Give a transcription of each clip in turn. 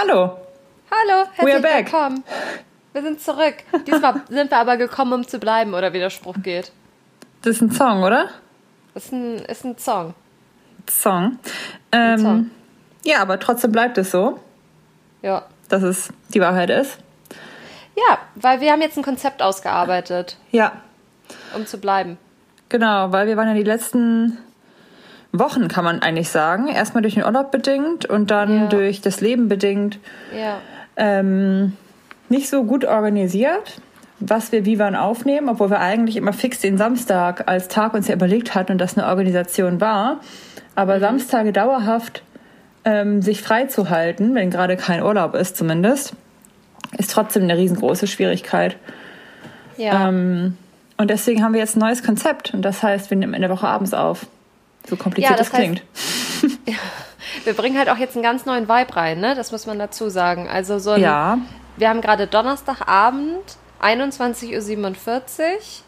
Hallo. Hallo, herzlich willkommen. Wir sind zurück. Diesmal sind wir aber gekommen, um zu bleiben, oder wie der Spruch geht. Das ist ein Song, oder? Ist ein, ist ein Song. Song. Ähm, Song. Ja, aber trotzdem bleibt es so, Ja. dass es die Wahrheit ist. Ja, weil wir haben jetzt ein Konzept ausgearbeitet, Ja, um zu bleiben. genau, weil wir waren ja die letzten Wochen, kann man eigentlich sagen. Erstmal durch den Urlaub bedingt und dann Ja. durch das Leben bedingt Ja. ähm, nicht so gut organisiert, was wir wie wann aufnehmen, obwohl wir eigentlich immer fix den Samstag als Tag uns ja überlegt hatten und das eine Organisation war. Aber Samstage dauerhaft ähm, sich frei zu halten, wenn gerade kein Urlaub ist zumindest, ist trotzdem eine riesengroße Schwierigkeit. Ja. Ähm, und deswegen haben wir jetzt ein neues Konzept und das heißt, wir nehmen in der Woche abends auf. So kompliziert Ja, das das klingt. wir bringen halt auch jetzt einen ganz neuen Vibe rein, ne? Das muss man dazu sagen. Also so ein, Ja, Wir haben gerade Donnerstagabend, 21.47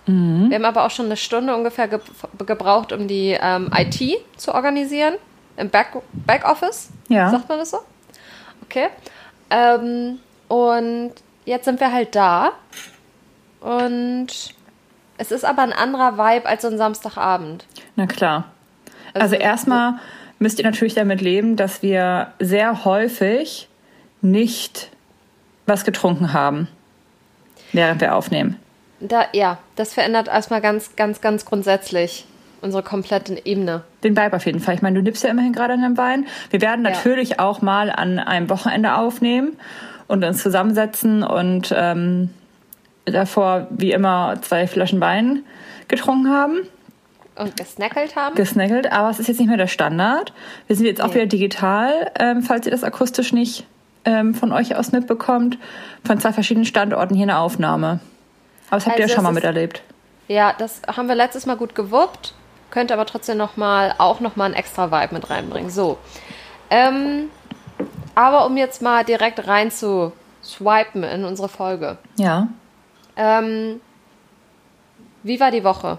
Uhr. Mhm. Wir haben aber auch schon eine Stunde ungefähr ge gebraucht, um die ähm, IT zu organisieren. Im Back Backoffice. Ja. Sagt man das so? Okay. Ähm, und jetzt sind wir halt da. Und es ist aber ein anderer Vibe als so ein Samstagabend. na klar. Also erstmal müsst ihr natürlich damit leben, dass wir sehr häufig nicht was getrunken haben, während wir aufnehmen. Da, ja, das verändert erstmal ganz, ganz, ganz grundsätzlich unsere komplette Ebene. Den Vibe auf jeden Fall. Ich meine, du nippst ja immerhin gerade an einem Wein. Wir werden Ja. natürlich auch mal an einem Wochenende aufnehmen und uns zusammensetzen und ähm, davor wie immer zwei Flaschen Wein getrunken haben, Und gesnackelt haben. gesnackelt. Aber es ist jetzt nicht mehr der Standard. Wir sind jetzt auch Nee. wieder digital, ähm, falls ihr das akustisch nicht ähm, von euch aus mitbekommt, von zwei verschiedenen Standorten hier eine Aufnahme. Aber das habt ihr Also ja schon es mal miterlebt. Ja, das haben wir letztes Mal gut gewuppt. Könnte aber trotzdem noch mal, auch nochmal einen extra Vibe mit reinbringen. So. Ähm, aber um jetzt mal direkt rein zu swipen in unsere Folge. Ja. Ähm, wie war die Woche?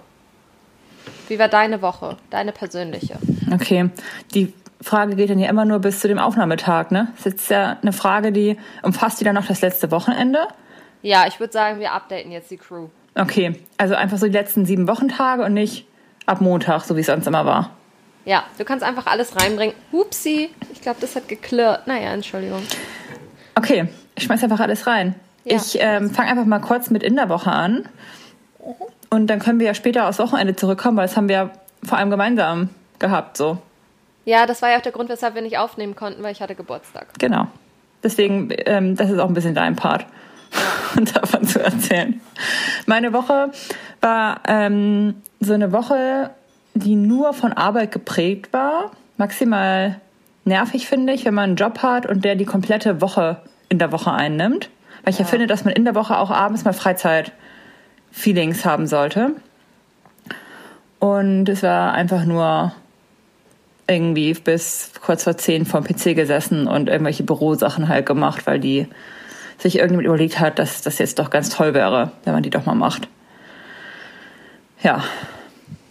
Wie war deine Woche? Deine persönliche? Okay, die Frage geht dann ja immer nur bis zu dem Aufnahmetag, ne? Das ist jetzt ja eine Frage, die umfasst die dann noch das letzte Wochenende? Ja, ich würde sagen, wir updaten jetzt die Crew. Okay, also einfach so die letzten sieben Wochentage und nicht ab Montag, so wie es sonst immer war. Ja, du kannst einfach alles reinbringen. Hupsi, ich glaube, das hat geklirrt. Naja, Entschuldigung. Okay, ich schmeiß einfach alles rein. Ja. Ich ähm, fange einfach mal kurz mit in der Woche an. Und dann können wir ja später aufs Wochenende zurückkommen, weil das haben wir ja vor allem gemeinsam gehabt, so. Ja, das war ja auch der Grund, weshalb wir nicht aufnehmen konnten, weil ich hatte Geburtstag. Genau. Deswegen, ähm, das ist auch ein bisschen dein Part, davon zu erzählen. Meine Woche war ähm, so eine Woche, die nur von Arbeit geprägt war. Maximal nervig, finde ich, wenn man einen Job hat und der die komplette Woche in der Woche einnimmt. Weil ich ja, Ja. finde, dass man in der Woche auch abends mal Freizeit-Feelings haben sollte. Und es war einfach nur irgendwie bis kurz vor zehn vorm PC gesessen und irgendwelche Bürosachen halt gemacht, weil die sich irgendjemand überlegt hat, dass das jetzt doch ganz toll wäre, wenn man die doch mal macht. Ja,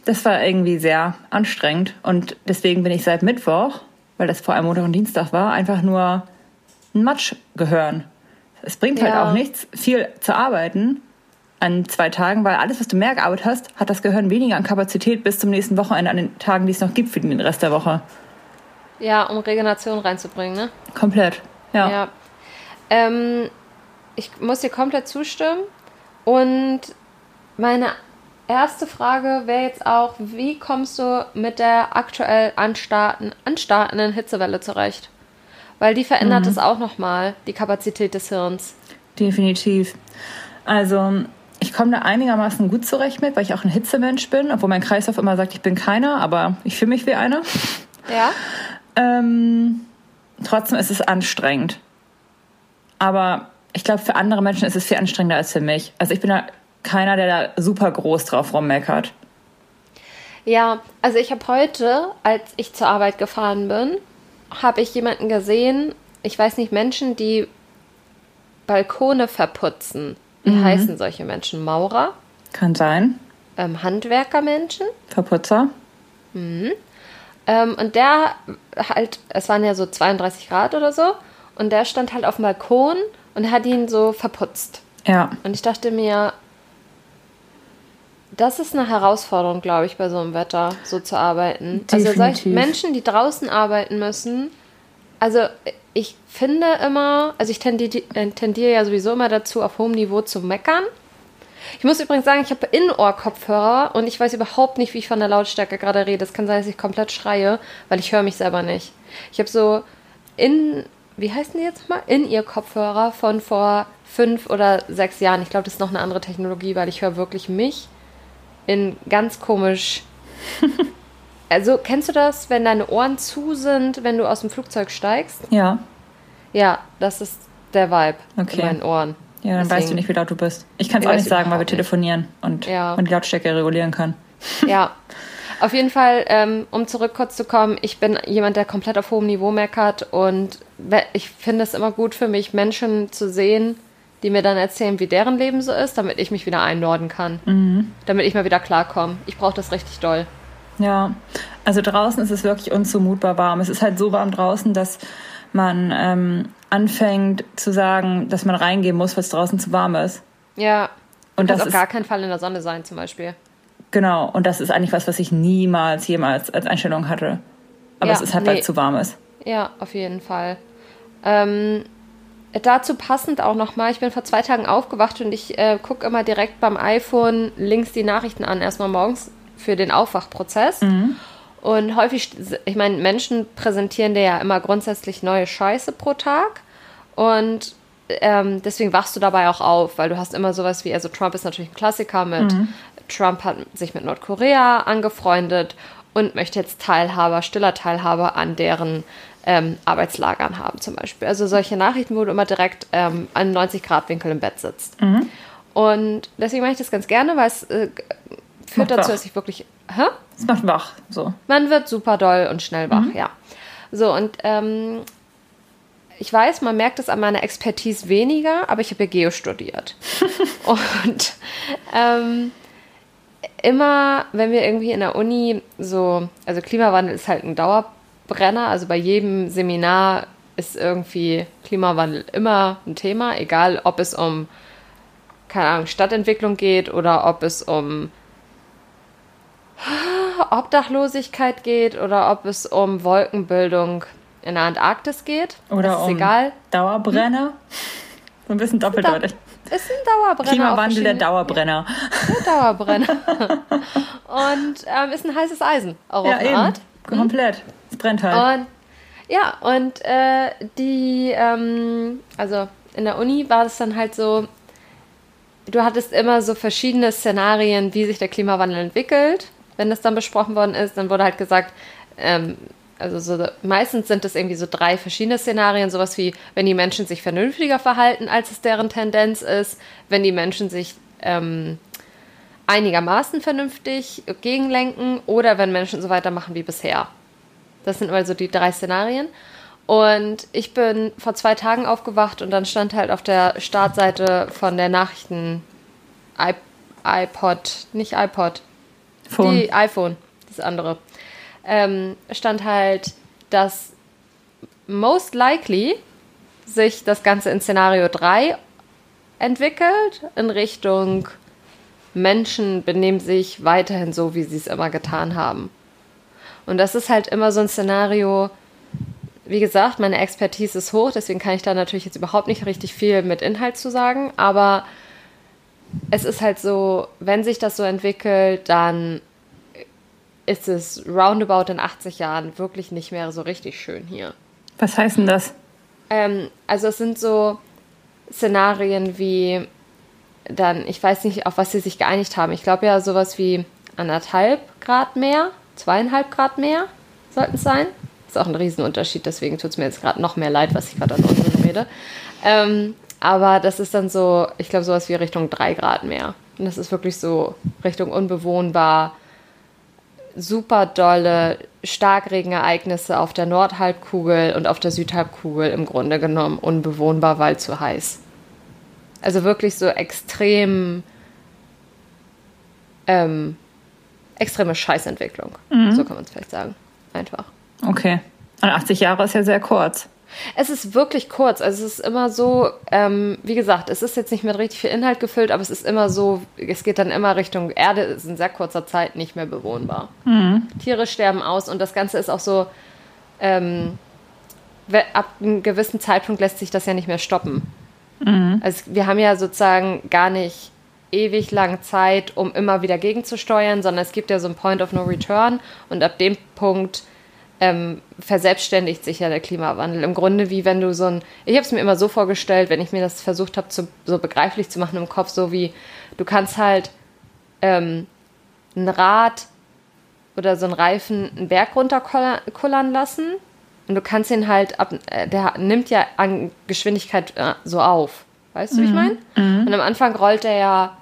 das war irgendwie sehr anstrengend und deswegen bin ich seit Mittwoch, weil das vor allem Montag und Dienstag war, einfach nur ein Matsch gehören. Es bringt halt Ja. auch nichts, viel zu arbeiten an zwei Tagen, weil alles, was du mehr gearbeitet hast, hat das Gehirn weniger an Kapazität bis zum nächsten Wochenende an den Tagen, die es noch gibt für den Rest der Woche. Ja, um Regeneration reinzubringen, ne? Komplett. Ja. Ja. Ähm, ich muss dir komplett zustimmen. Und meine erste Frage wäre jetzt auch, wie kommst du mit der aktuell anstarten, anstartenden Hitzewelle zurecht? Weil die verändert es auch nochmal, die Kapazität des Hirns. Definitiv. Also, ich komme da einigermaßen gut zurecht mit, weil ich auch ein Hitzemensch bin, obwohl mein Kreislauf immer sagt, ich bin keiner, aber ich fühle mich wie einer. Ja? Ähm, trotzdem ist es anstrengend. Aber ich glaube, für andere Menschen ist es viel anstrengender als für mich. Also ich bin da keiner, der da super groß drauf rummeckert. Ja, also ich habe heute, als ich zur Arbeit gefahren bin, habe ich jemanden gesehen, ich weiß nicht, Menschen, die Balkone verputzen. Wie heißen solche Menschen? Maurer? Kann sein. Ähm, Handwerkermenschen? Verputzer. Ähm, und der halt, es waren ja so 32 Grad oder so, und der stand halt auf dem Balkon und hat ihn so verputzt. Ja. Und ich dachte mir, das ist eine Herausforderung, glaube ich, bei so einem Wetter, so zu arbeiten. Also solche Definitiv. Menschen, die draußen arbeiten müssen, also ich finde immer, also ich tendiere, äh, tendiere ja sowieso immer dazu, auf hohem Niveau zu meckern. Ich muss übrigens sagen, ich habe Innenohr-Kopfhörer und ich weiß überhaupt nicht, wie ich von der Lautstärke gerade rede. Es kann sein, dass ich komplett schreie, weil ich höre mich selber nicht. Ich habe so in, wie heißen die jetzt mal? In-Ear-Kopfhörer von vor fünf oder sechs Jahren. Ich glaube, das ist noch eine andere Technologie, weil ich höre wirklich mich in ganz komisch. Also, kennst du das, wenn deine Ohren zu sind, wenn du aus dem Flugzeug steigst? Ja. Ja, das ist der Vibe Okay. in meinen Ohren. Ja, dann weißt Deswegen- du nicht, wie laut du bist. Ich kann es auch nicht sagen, weil wir nicht. telefonieren und Ja. man die Lautstärke regulieren kann. Ja. Auf jeden Fall, ähm, um zurück kurz zu kommen, ich bin jemand, der komplett auf hohem Niveau meckert und ich finde es immer gut für mich, Menschen zu sehen, die mir dann erzählen, wie deren Leben so ist, damit ich mich wieder einnorden kann. Mhm. Damit ich mal wieder klarkomme. Ich brauche das richtig doll. Ja, also draußen ist es wirklich unzumutbar warm. Es ist halt so warm draußen, dass man ähm, anfängt zu sagen, dass man reingehen muss, weil es draußen zu warm ist. Ja. Und das auf ist gar keinen Fall in der Sonne sein, zum Beispiel. genau. Und das ist eigentlich was, was ich niemals jemals als Einstellung hatte. Aber Ja, es ist halt, weil nee. es zu warm ist. Ja, auf jeden Fall. Ähm, dazu passend auch nochmal, ich bin vor zwei Tagen aufgewacht und ich äh, gucke immer direkt beim iPhone links die Nachrichten an, erstmal morgens für den Aufwachprozess. Und häufig, ich meine, Menschen präsentieren dir ja immer grundsätzlich neue Scheiße pro Tag. Und ähm, deswegen wachst du dabei auch auf, weil du hast immer sowas wie, also Trump ist natürlich ein Klassiker mit, Trump hat sich mit Nordkorea angefreundet und möchte jetzt Teilhaber, stiller Teilhaber an deren ähm, Arbeitslagern haben zum Beispiel. Also solche Nachrichten, wo du immer direkt ähm, an 90-Grad-Winkel im Bett sitzt. Und deswegen mache ich das ganz gerne, weil es äh, führt Macht dazu, wach. dass ich wirklich, hä? Es macht wach. So. Man wird super doll und schnell wach, ja. So, und ähm, ich weiß, man merkt es an meiner Expertise weniger, aber ich habe ja Geo studiert. und ähm, immer, wenn wir irgendwie in der Uni so, also Klimawandel ist halt ein Dauerbrenner, also bei jedem Seminar ist irgendwie Klimawandel immer ein Thema, egal ob es um, keine Ahnung, Stadtentwicklung geht oder ob es um Obdachlosigkeit geht oder ob es um Wolkenbildung in der Antarktis geht. Oder das ist um egal. Dauerbrenner. So ein bisschen doppeldeutig. Ist ein Dauerbrenner. Klimawandel der Dauerbrenner. Der Dauerbrenner. und ähm, ist ein heißes Eisen, auch Ja, auf eben. Art. Komplett. Es brennt halt. Und ja, und äh, die, ähm, also in der Uni war es dann halt so, du hattest immer so verschiedene Szenarien, wie sich der Klimawandel entwickelt. Wenn das dann besprochen worden ist, dann wurde halt gesagt, ähm, also so, meistens sind es irgendwie so drei verschiedene Szenarien, sowas wie, wenn die Menschen sich vernünftiger verhalten, als es deren Tendenz ist, wenn die Menschen sich ähm, einigermaßen vernünftig gegenlenken oder wenn Menschen so weitermachen wie bisher. Das sind also die drei Szenarien. Und ich bin vor zwei Tagen aufgewacht und dann stand halt auf der Startseite von der Nachrichten iPod, nicht iPod, Phone. die iPhone, das andere, ähm, stand halt, dass most likely sich das Ganze in Szenario 3 entwickelt in Richtung Menschen benehmen sich weiterhin so, wie sie es immer getan haben. Und das ist halt immer so ein Szenario, wie gesagt, meine Expertise ist hoch, deswegen kann ich da natürlich jetzt überhaupt nicht richtig viel mit Inhalt zu sagen, aber es ist halt so, wenn sich das so entwickelt, dann ist es roundabout in 80 Jahren wirklich nicht mehr so richtig schön hier. Was heißt denn das? Ähm, also es sind so Szenarien wie dann, ich weiß nicht, auf was sie sich geeinigt haben. Ich glaube ja sowas wie anderthalb Grad mehr, zweieinhalb Grad mehr sollten es sein. Ist auch ein Riesenunterschied, deswegen tut es mir jetzt gerade noch mehr leid, was ich gerade an Unsinn rede. Ähm, aber das ist dann so, ich glaube, sowas wie Richtung drei Grad mehr. Und das ist wirklich so Richtung unbewohnbar, super dolle Starkregenereignisse auf der Nordhalbkugel und auf der Südhalbkugel im Grunde genommen unbewohnbar, weil zu heiß. Also wirklich so extrem ähm, extreme Scheißentwicklung. So kann man es vielleicht sagen. Einfach. Okay. Und 80 Jahre ist ja sehr kurz. Es ist wirklich kurz. Also es ist immer so, ähm, wie gesagt, es ist jetzt nicht mit richtig viel Inhalt gefüllt, aber es ist immer so, es geht dann immer Richtung Erde, ist in sehr kurzer Zeit nicht mehr bewohnbar. Mhm. Tiere sterben aus und das Ganze ist auch so, ähm, ab einem gewissen Zeitpunkt lässt sich das ja nicht mehr stoppen. Mhm. Also wir haben ja sozusagen gar nicht ewig lang Zeit, um immer wieder gegenzusteuern, sondern es gibt ja so einen Point of No Return und ab dem Punkt ähm, verselbstständigt sich ja der Klimawandel. Im Grunde wie wenn du so ein, ich habe es mir immer so vorgestellt, wenn ich mir das versucht habe, so begreiflich zu machen im Kopf, so wie du kannst halt ähm, ein Rad oder so einen Reifen einen Berg runterkullern lassen und du kannst ihn halt ab, äh, der nimmt ja an Geschwindigkeit äh, so auf. Weißt du, wie ich mhm. meine? Mhm. Und am Anfang rollt er ja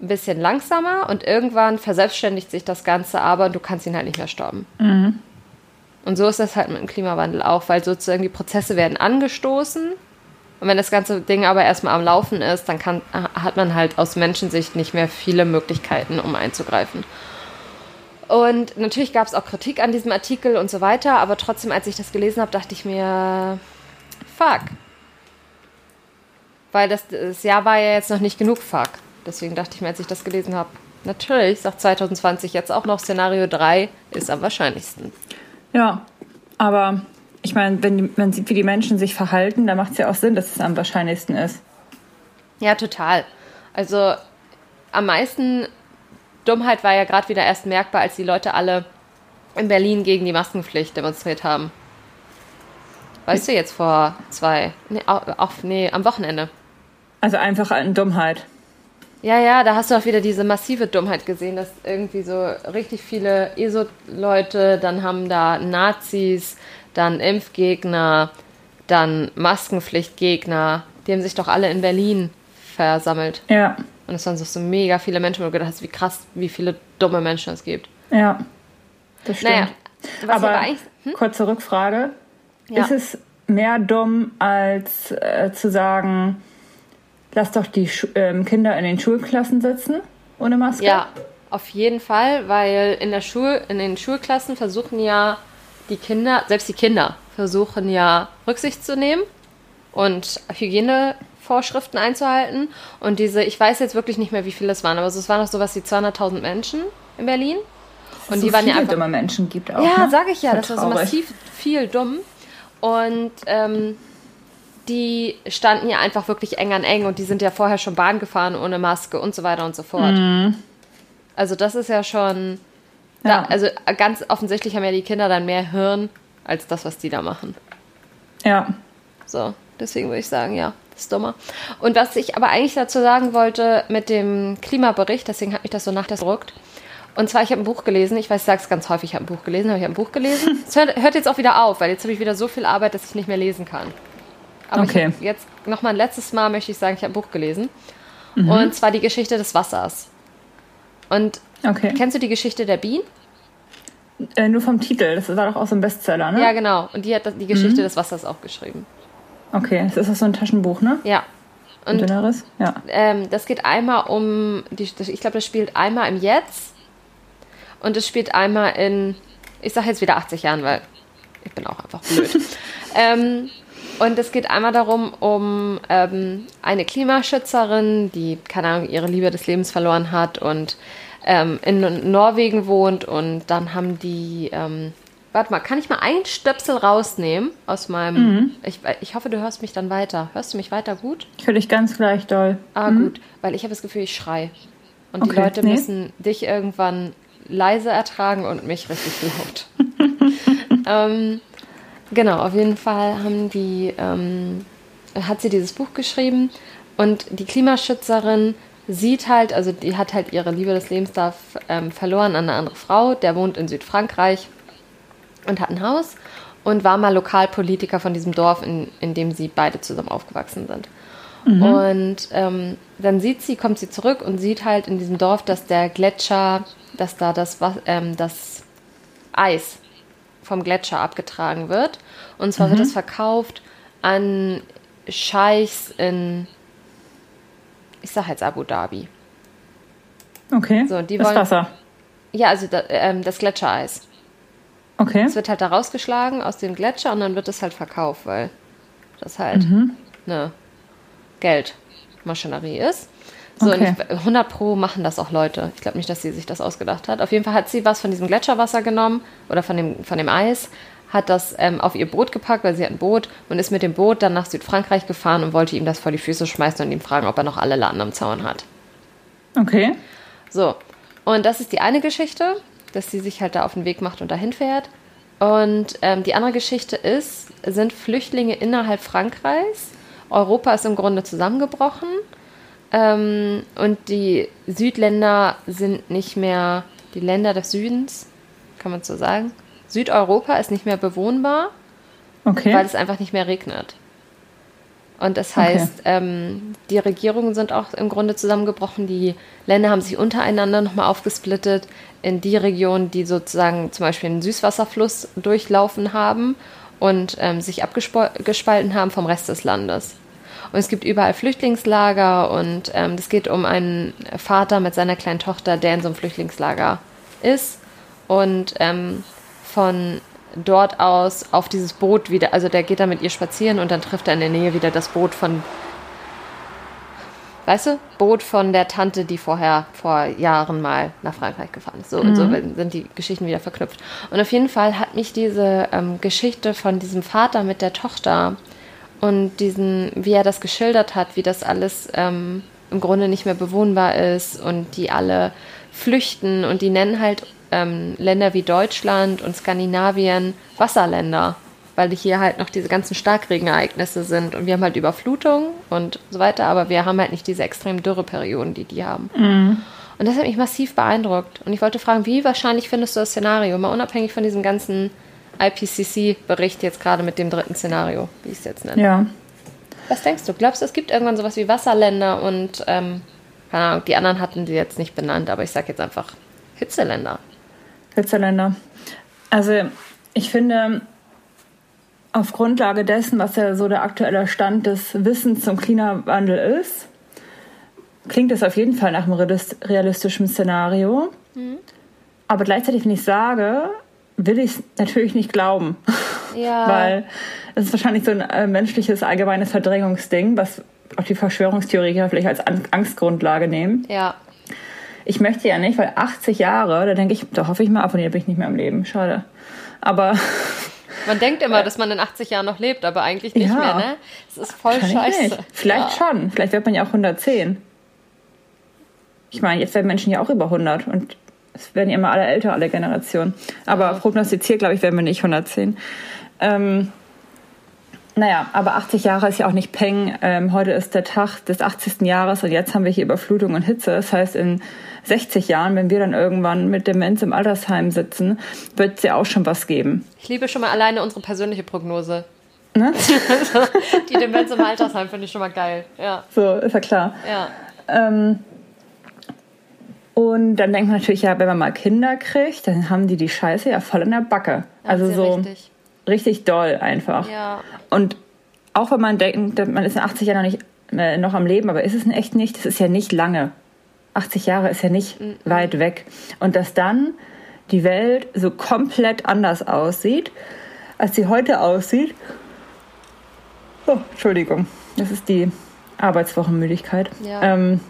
ein bisschen langsamer und irgendwann verselbstständigt sich das Ganze aber und du kannst ihn halt nicht mehr stoppen. Mhm. Und so ist das halt mit dem Klimawandel auch, weil sozusagen die Prozesse werden angestoßen. Und wenn das ganze Ding aber erstmal am Laufen ist, dann kann, hat man halt aus Menschensicht nicht mehr viele Möglichkeiten, um einzugreifen. Und natürlich gab es auch Kritik an diesem Artikel und so weiter, aber trotzdem, als ich das gelesen habe, dachte ich mir, fuck. Weil das, das Jahr war ja jetzt noch nicht genug fuck. Deswegen dachte ich mir, als ich das gelesen habe, natürlich, sagt 2020 jetzt auch noch Szenario 3 ist am wahrscheinlichsten. Ja, aber ich meine, wenn man sieht, wie die Menschen sich verhalten, dann macht es ja auch Sinn, dass es am wahrscheinlichsten ist. Ja, total. Also am meisten Dummheit war ja gerade wieder erst merkbar, als die Leute alle in Berlin gegen die Maskenpflicht demonstriert haben. Weißt du, jetzt vor zwei, nee, auch, nee, am Wochenende. Also einfach an Dummheit. Ja, ja, da hast du auch wieder diese massive Dummheit gesehen, dass irgendwie so richtig viele ESO-Leute, dann haben da Nazis, dann Impfgegner, dann Maskenpflichtgegner, die haben sich doch alle in Berlin versammelt. Ja. Und es waren so, so mega viele Menschen, wo du gedacht hast, wie krass, wie viele dumme Menschen es gibt. Ja, das stimmt. Naja, aber hm? kurze Rückfrage. Ja. Ist es mehr dumm, als äh, zu sagen, lass doch die Schu ähm, Kinder in den Schulklassen sitzen ohne Maske? Ja, auf jeden Fall, weil in, der Schul in den Schulklassen versuchen ja die Kinder, selbst die Kinder, versuchen ja Rücksicht zu nehmen und Hygienevorschriften einzuhalten. Und diese, ich weiß jetzt wirklich nicht mehr, wie viele es waren, aber es waren noch sowas wie 200.000 Menschen in Berlin. Und so die waren ja einfach. dumme Menschen gibt auch. Ja, ne? sage ich ja, das war so massiv viel dumm. Und ähm, die standen ja einfach wirklich eng an eng und die sind ja vorher schon Bahn gefahren ohne Maske und so weiter und so fort. Mhm. Also das ist ja schon, ja. Da, also ganz offensichtlich haben ja die Kinder dann mehr Hirn als das, was die da machen. Ja. So, deswegen würde ich sagen, ja, das ist dummer. Und was ich aber eigentlich dazu sagen wollte mit dem Klimabericht, deswegen hat mich das so nachgedruckt. Und zwar, ich habe ein Buch gelesen, ich weiß, ich sage es ganz häufig, ich habe ein Buch gelesen, aber ich habe ein Buch gelesen. Es hört, hört jetzt auch wieder auf, weil jetzt habe ich wieder so viel Arbeit, dass ich nicht mehr lesen kann. Aber okay. ich jetzt noch mal ein letztes Mal möchte ich sagen, ich habe ein Buch gelesen. Mhm. Und zwar die Geschichte des Wassers. Und okay. kennst du die Geschichte der Bienen? Äh, nur vom Titel, das war doch auch so ein Bestseller, ne? Ja, genau. Und die hat die Geschichte mhm. des Wassers auch geschrieben. Okay, das ist so ein Taschenbuch, ne? Ja. Und dünneres? Ja. Ähm, das geht einmal um, die, ich glaube, das spielt einmal im Jetzt und es spielt einmal in, ich sage jetzt wieder 80 Jahren, weil ich bin auch einfach blöd. ähm, und es geht einmal darum, um ähm, eine Klimaschützerin, die, keine Ahnung, ihre Liebe des Lebens verloren hat und ähm, in Norwegen wohnt. Und dann haben die, ähm, warte mal, kann ich mal einen Stöpsel rausnehmen aus meinem. Mhm. Ich, ich hoffe, du hörst mich dann weiter. Hörst du mich weiter gut? Ich höre dich ganz gleich doll. Ah, mhm. gut, weil ich habe das Gefühl, ich schrei. Und okay. die Leute nee. müssen dich irgendwann leise ertragen und mich richtig laut. ähm, Genau, auf jeden Fall haben die, ähm, hat sie dieses Buch geschrieben und die Klimaschützerin sieht halt, also die hat halt ihre Liebe des Lebens da ähm, verloren an eine andere Frau, der wohnt in Südfrankreich und hat ein Haus und war mal Lokalpolitiker von diesem Dorf, in, in dem sie beide zusammen aufgewachsen sind. Mhm. Und ähm, dann sieht sie, kommt sie zurück und sieht halt in diesem Dorf, dass der Gletscher, dass da das, ähm, das Eis vom Gletscher abgetragen wird. Und zwar mhm. wird es verkauft an Scheichs in, ich sag jetzt Abu Dhabi. Okay. So, die das wollen, Wasser. Ja, also da, ähm, das Gletschereis. Okay. Es wird halt da rausgeschlagen aus dem Gletscher und dann wird es halt verkauft, weil das halt eine Geldmaschinerie ist. So, Okay. und ich, 100 Pro machen das auch Leute. Ich glaube nicht, dass sie sich das ausgedacht hat. Auf jeden Fall hat sie was von diesem Gletscherwasser genommen oder von dem, von dem Eis, hat das ähm, auf ihr Boot gepackt, weil sie hat ein Boot und ist mit dem Boot dann nach Südfrankreich gefahren und wollte ihm das vor die Füße schmeißen und ihm fragen, ob er noch alle Laden am Zaun hat. Okay. So, und das ist die eine Geschichte, dass sie sich halt da auf den Weg macht und dahin fährt. Und ähm, die andere Geschichte ist, sind Flüchtlinge innerhalb Frankreichs. Europa ist im Grunde zusammengebrochen. Ähm, und die Südländer sind nicht mehr, die Länder des Südens, kann man so sagen. Südeuropa ist nicht mehr bewohnbar Okay. weil es einfach nicht mehr regnet. Und das heißt, ähm, die Regierungen sind auch im Grunde zusammengebrochen. Die Länder haben sich untereinander nochmal aufgesplittet in die Regionen, die sozusagen zum Beispiel einen Süßwasserfluss durchlaufen haben und ähm, sich abgespalten haben vom Rest des Landes. Und es gibt überall Flüchtlingslager und ähm, es geht um einen Vater mit seiner kleinen Tochter, der in so einem Flüchtlingslager ist und ähm, von dort aus auf dieses Boot wieder, also der geht da mit ihr spazieren und dann trifft er in der Nähe wieder das Boot von, weißt du, Boot von der Tante, die vorher vor Jahren mal nach Frankreich gefahren ist. So und so sind die Geschichten wieder verknüpft. Und auf jeden Fall hat mich diese ähm, Geschichte von diesem Vater mit der Tochter und diesen, wie er das geschildert hat, wie das alles ähm, im Grunde nicht mehr bewohnbar ist und die alle flüchten und die nennen halt ähm, Länder wie Deutschland und Skandinavien Wasserländer, weil hier halt noch diese ganzen Starkregenereignisse sind und wir haben halt Überflutung und so weiter, aber wir haben halt nicht diese extremen Dürreperioden, die die haben. Und das hat mich massiv beeindruckt. Und ich wollte fragen, wie wahrscheinlich findest du das Szenario, mal unabhängig von diesem ganzen IPCC-Bericht jetzt gerade mit dem dritten Szenario, wie ich es jetzt nenne. Ja. Was denkst du? Glaubst du, es gibt irgendwann sowas wie Wasserländer und, ähm, keine Ahnung, die anderen hatten sie jetzt nicht benannt, aber ich sag jetzt einfach Hitzeländer. Hitzeländer. Also ich finde, auf Grundlage dessen, was ja so der aktuelle Stand des Wissens zum Klimawandel ist, klingt es auf jeden Fall nach einem realis- realistischen Szenario. Aber gleichzeitig, wenn ich sage, will ich es natürlich nicht glauben. Ja. Weil es ist wahrscheinlich so ein äh, menschliches allgemeines Verdrängungsding, was auch die Verschwörungstheoretiker vielleicht als An Angstgrundlage nehmen. Ja. Ich möchte ja nicht, weil 80 Jahre, da denke ich, da hoffe ich mal, ab und hier bin ich nicht mehr am Leben. Schade. Aber Man denkt immer, dass man in 80 Jahren noch lebt, aber eigentlich nicht Ja. mehr, ne? Es ist voll scheiße. nicht. Vielleicht ja. schon. Vielleicht wird man ja auch 110. Ich meine, jetzt werden Menschen ja auch über 100 und es werden ja immer alle älter, alle Generationen. Aber prognostiziert, glaube ich, werden wir nicht 110. Ähm, naja, aber 80 Jahre ist ja auch nicht Peng. Ähm, heute ist der Tag des 80. Jahres und jetzt haben wir hier Überflutung und Hitze. Das heißt, in 60 Jahren, wenn wir dann irgendwann mit Demenz im Altersheim sitzen, wird es ja auch schon was geben. Ich liebe schon mal alleine unsere persönliche Prognose. Ne? Die Demenz im Altersheim finde ich schon mal geil. Ja, So, ist ja klar. ja. Ähm, und dann denkt man natürlich, ja, wenn man mal Kinder kriegt, dann haben die die Scheiße ja voll in der Backe. Also so richtig. richtig doll einfach. Ja. Und auch wenn man denkt, man ist in 80 Jahren noch nicht äh, noch am Leben, aber ist es in echt nicht, das ist ja nicht lange. 80 Jahre ist ja nicht weit weg. Und dass dann die Welt so komplett anders aussieht, als sie heute aussieht. Oh, Entschuldigung, das ist die Arbeitswochenmüdigkeit. Ja. Ähm,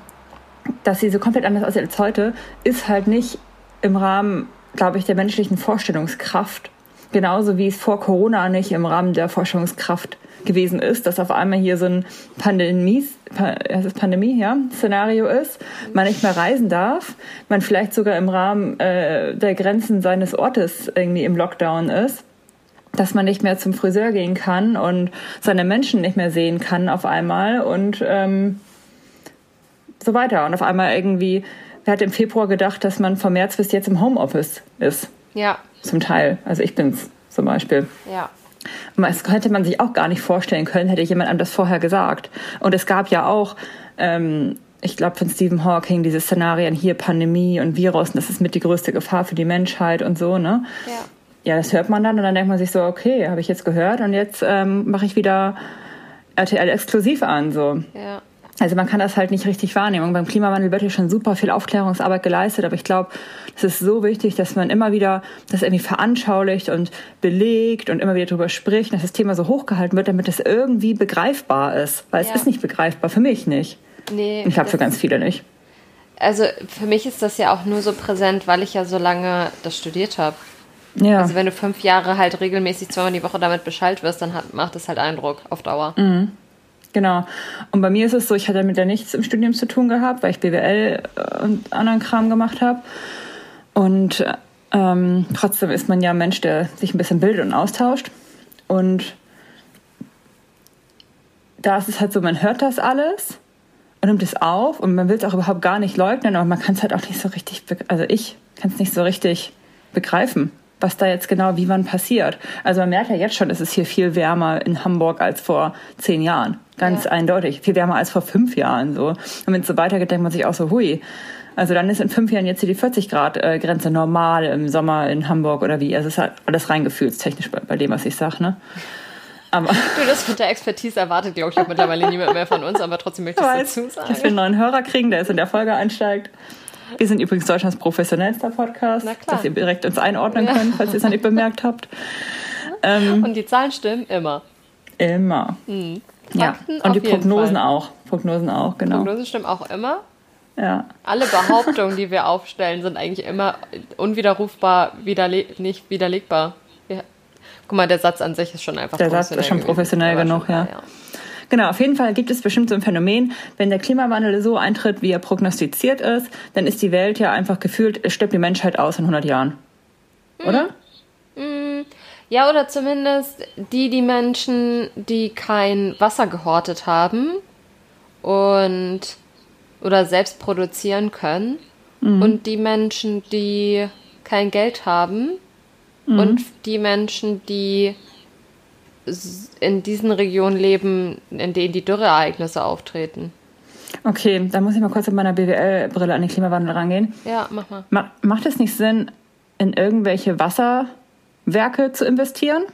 dass sie so komplett anders aussieht als heute, ist halt nicht im Rahmen, glaube ich, der menschlichen Vorstellungskraft. Genauso wie es vor Corona nicht im Rahmen der Vorstellungskraft gewesen ist, dass auf einmal hier so ein Pandemie, Pandemie, ja, Szenario ist, man nicht mehr reisen darf, man vielleicht sogar im Rahmen äh, der Grenzen seines Ortes irgendwie im Lockdown ist dass man nicht mehr zum Friseur gehen kann und seine Menschen nicht mehr sehen kann auf einmal und ähm, so weiter. Und auf einmal irgendwie, wer hat im Februar gedacht, dass man vom März bis jetzt im Homeoffice ist? Ja, Zum Teil. Also ich bin's zum Beispiel. ja. Das hätte man sich auch gar nicht vorstellen können, hätte jemand einem das vorher gesagt. Und es gab ja auch, ähm, ich glaube von Stephen Hawking, diese Szenarien hier, Pandemie und Virus, und das ist mit die größte Gefahr für die Menschheit und so, ne? Ja. ja, das hört man dann und dann denkt man sich so, okay, habe ich jetzt gehört und jetzt ähm, mache ich wieder RTL exklusiv an. So. Ja. Also man kann das halt nicht richtig wahrnehmen. Und beim Klimawandel wird ja schon super viel Aufklärungsarbeit geleistet, aber ich glaube, es ist so wichtig, dass man immer wieder das irgendwie veranschaulicht und belegt und immer wieder darüber spricht, dass das Thema so hochgehalten wird, damit es irgendwie begreifbar ist. Weil ja. es ist nicht begreifbar, für mich nicht. Nee. Und ich glaube für ganz viele nicht. Also für mich ist das ja auch nur so präsent, weil ich ja so lange das studiert habe. Ja. Also wenn du fünf Jahre halt regelmäßig zweimal die Woche damit Bescheid wirst, dann hat, macht das halt Eindruck auf Dauer. Mhm. Genau. Und bei mir ist es so, ich hatte mit der nichts im Studium zu tun gehabt, weil ich BWL äh, und anderen Kram gemacht habe. Und ähm, trotzdem ist man ja ein Mensch, der sich ein bisschen bildet und austauscht. Und da ist es halt so, man hört das alles und nimmt es auf und man will es auch überhaupt gar nicht leugnen, aber man kann es halt auch nicht so richtig, also ich kann es nicht so richtig begreifen was da jetzt genau wie wann passiert. Also man merkt ja jetzt schon, es ist hier viel wärmer in Hamburg als vor zehn Jahren. Ganz ja. eindeutig. Viel wärmer als vor fünf Jahren so. Und wenn es so weitergeht, denkt man sich auch so, hui. Also dann ist in fünf Jahren jetzt hier die 40 Grad äh, Grenze normal im Sommer in Hamburg oder wie. Also es ist halt alles rein gefühlstechnisch bei, bei dem, was ich sage, ne? Aber du, das mit der Expertise erwartet, glaube ich, auch mittlerweile niemand mehr von uns, aber trotzdem möchte ich es dazu sagen. Dass wir einen neuen Hörer kriegen, der jetzt in der Folge einsteigt. Wir sind übrigens Deutschlands professionellster Podcast, dass ihr direkt uns einordnen ja. könnt, falls ihr es noch nicht bemerkt habt. Ähm, und die Zahlen stimmen immer. Immer. Mhm. Ja. Und die Prognosen auch. Prognosen auch, genau. Prognosen stimmen auch immer. Ja. Alle Behauptungen, die wir aufstellen, sind eigentlich immer unwiderrufbar, widerle nicht widerlegbar. Ja. Guck mal, der Satz an sich ist schon einfach Der Satz ist schon professionell genug, ja. ja. Genau, auf jeden Fall gibt es bestimmt so ein Phänomen, wenn der Klimawandel so eintritt, wie er prognostiziert ist, dann ist die Welt ja einfach gefühlt, es stirbt die Menschheit aus in 100 Jahren. Oder? Mm. Ja, oder zumindest die, die Menschen, die kein Wasser gehortet haben und oder selbst produzieren können mhm. und die Menschen, die kein Geld haben mhm. und die Menschen, die in diesen Regionen leben, in denen die Dürreereignisse auftreten. Okay, da muss ich mal kurz mit meiner BWL-Brille an den Klimawandel rangehen. Ja, mach mal. Ma macht es nicht Sinn, in irgendwelche Wasserwerke zu investieren?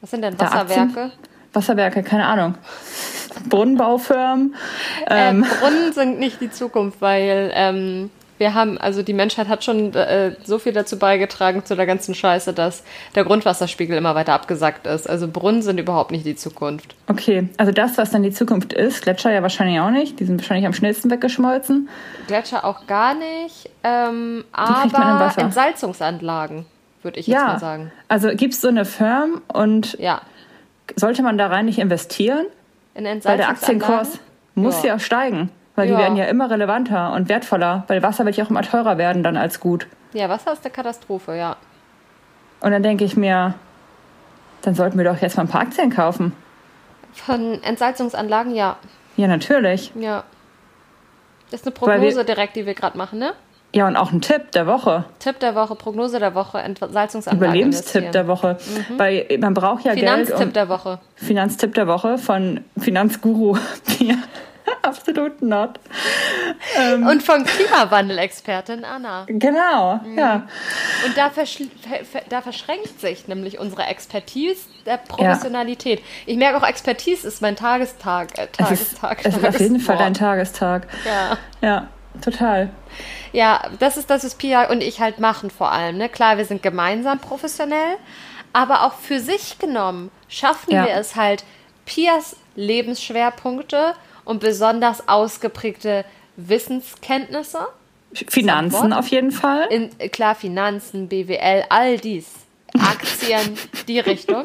Was sind denn Wasserwerke? Wasserwerke, keine Ahnung. Brunnenbaufirmen. Ähm. Äh, Brunnen sind nicht die Zukunft, weil ähm, wir haben, also die Menschheit hat schon äh, so viel dazu beigetragen zu der ganzen Scheiße, dass der Grundwasserspiegel immer weiter abgesackt ist. Also Brunnen sind überhaupt nicht die Zukunft. Okay, also das, was dann die Zukunft ist, Gletscher ja wahrscheinlich auch nicht. Die sind wahrscheinlich am schnellsten weggeschmolzen. Gletscher auch gar nicht. Ähm, aber Entsalzungsanlagen, würde ich jetzt ja, mal sagen. Also gibt es so eine Firm und ja. sollte man da rein nicht investieren? In Entsalzungsanlagen? Weil der Aktienkurs muss ja, ja steigen. Weil ja. die werden ja immer relevanter und wertvoller, weil Wasser wird ja auch immer teurer werden dann als gut. Ja, Wasser ist eine Katastrophe, ja. Und dann denke ich mir, dann sollten wir doch jetzt mal ein paar Aktien kaufen. Von Entsalzungsanlagen, ja. Ja, natürlich. Ja. Das ist eine Prognose wir, direkt, die wir gerade machen, ne? Ja, und auch ein Tipp der Woche. Tipp der Woche, Prognose der Woche, Entsalzungsanlagen. Überlebenstipp der Woche. Mhm. Weil man braucht ja Finanztipp Geld. Finanztipp der Woche. Finanztipp der Woche von Finanzguru Absolut not. Ähm, und von Klimawandel-Expertin Anna. Genau, mhm. ja. Und da, da, verschränkt sich nämlich unsere Expertise der Professionalität. Ja. Ich merke auch, Expertise ist mein Tagestag. Äh, Tagestag. Es ist, es ist auf jeden Fall dein Tagestag. Ja. Ja, total. Ja, das ist das, was Pia und ich halt machen vor allem. Ne? Klar, wir sind gemeinsam professionell, aber auch für sich genommen schaffen ja. wir es halt, Pias Lebensschwerpunkte und besonders ausgeprägte Wissenskenntnisse. Finanzen auf jeden Fall. In, klar, Finanzen, BWL, all dies. Aktien, die Richtung.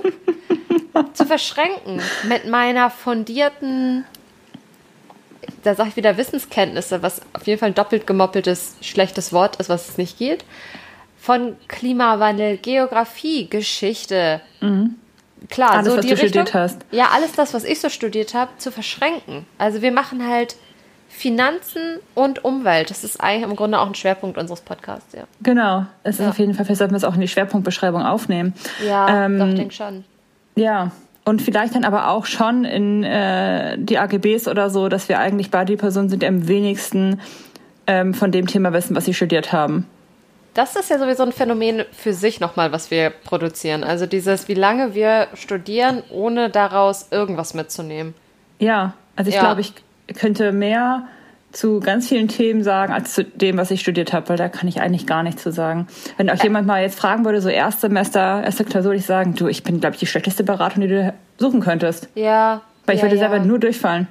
zu verschränken mit meiner fundierten, da sage ich wieder Wissenskenntnisse, was auf jeden Fall ein doppelt gemoppeltes, schlechtes Wort ist, was es nicht geht. Von Klimawandel, Geografie, Geschichte, mhm klar, alles, so was die du Richtung, studiert hast. Ja, alles das, was ich so studiert habe, zu verschränken. Also wir machen halt Finanzen und Umwelt. Das ist eigentlich im Grunde auch ein Schwerpunkt unseres Podcasts, ja. Genau. Es ist ja. auf jeden Fall, vielleicht sollten wir es auch in die Schwerpunktbeschreibung aufnehmen. Ja, ähm, doch, denk schon. Ja. Und vielleicht dann aber auch schon in äh, die AGBs oder so, dass wir eigentlich beide die Personen sind, die am wenigsten ähm, von dem Thema wissen, was sie studiert haben. Das ist ja sowieso ein Phänomen für sich nochmal, was wir produzieren. Also dieses, wie lange wir studieren, ohne daraus irgendwas mitzunehmen. Ja, also ich ja. glaube, ich, könnte mehr zu ganz vielen Themen sagen, als zu dem, was ich studiert habe, weil da kann ich eigentlich gar nichts zu sagen. Wenn auch jemand mal jetzt fragen würde, so Erstsemester, erste Klausur, würde ich sagen, du, ich bin, glaube ich, die schlechteste Beratung, die du suchen könntest. Ja. Weil ich ja, würde ja. selber nur durchfallen.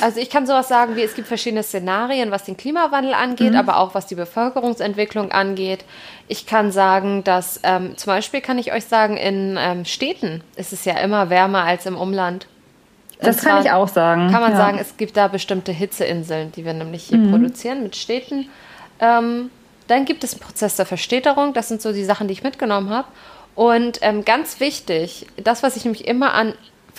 Also ich kann sowas sagen wie, es gibt verschiedene Szenarien, was den Klimawandel angeht, aber auch was die Bevölkerungsentwicklung angeht. Ich kann sagen, dass ähm, zum Beispiel kann ich euch sagen, in ähm, Städten ist es ja immer wärmer als im Umland. Das kann ich auch sagen. Kann man ja. sagen, es gibt da bestimmte Hitzeinseln, die wir nämlich hier produzieren mit Städten. Ähm, dann gibt es einen Prozess der Verstädterung. Das sind so die Sachen, die ich mitgenommen habe. Und ähm, ganz wichtig, das, was ich nämlich immer an,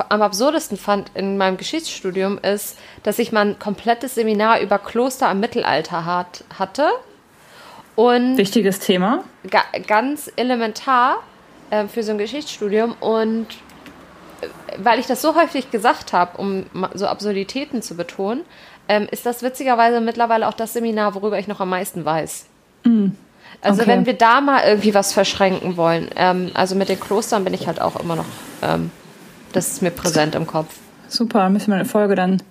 am absurdesten fand in meinem Geschichtsstudium, ist, dass ich mal ein komplettes Seminar über Kloster im Mittelalter hat, hatte. Und Wichtiges Thema. ga, ganz elementar äh, für so ein Geschichtsstudium und äh, weil ich das so häufig gesagt habe, um so Absurditäten zu betonen, ähm, ist das witzigerweise mittlerweile auch das Seminar, worüber ich noch am meisten weiß. Also okay. wenn wir da mal irgendwie was verschränken wollen, ähm, also mit den Klostern bin ich halt auch immer noch, ähm, das ist mir präsent im Kopf. Super, müssen wir eine Folge dann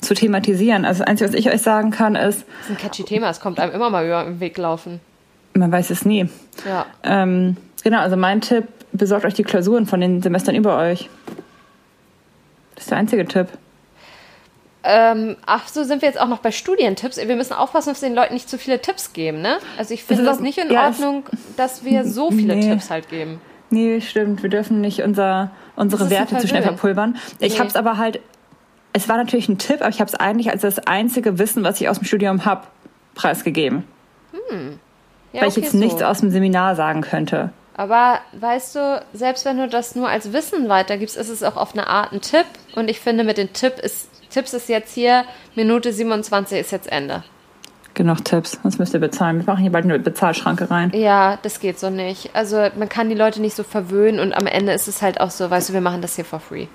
zu thematisieren. Also das Einzige, was ich euch sagen kann, ist, Das ist ein catchy Thema, es kommt einem immer mal über den Weg laufen. man weiß es nie. Ja. Ähm, genau, also mein Tipp, besorgt euch die Klausuren von den Semestern über euch. Das ist der einzige Tipp. Ähm, ach so, sind wir jetzt auch noch bei Studientipps. Wir müssen aufpassen, dass wir den Leuten nicht zu viele Tipps geben, ne? Also ich finde das auch- nicht in ja, Ordnung, dass wir so viele Nee. Tipps halt geben. Nee, stimmt. Wir dürfen nicht unser, unsere Werte zu schnell verpulvern. Ich Nee. habe es aber halt, es war natürlich ein Tipp, aber ich habe es eigentlich als das einzige Wissen, was ich aus dem Studium habe, preisgegeben. Ja, weil ich okay, jetzt so. nichts aus dem Seminar sagen könnte. Aber weißt du, selbst wenn du das nur als Wissen weitergibst, ist es auch auf eine Art ein Tipp. Und ich finde, mit den Tipp ist, Tipps ist jetzt hier, Minute 27 ist jetzt Ende. Genug Tipps, sonst müsst ihr bezahlen. Wir machen hier bald eine Bezahlschranke rein. Ja, das geht so nicht. Also man kann die Leute nicht so verwöhnen und am Ende ist es halt auch so, weißt du, wir machen das hier for free.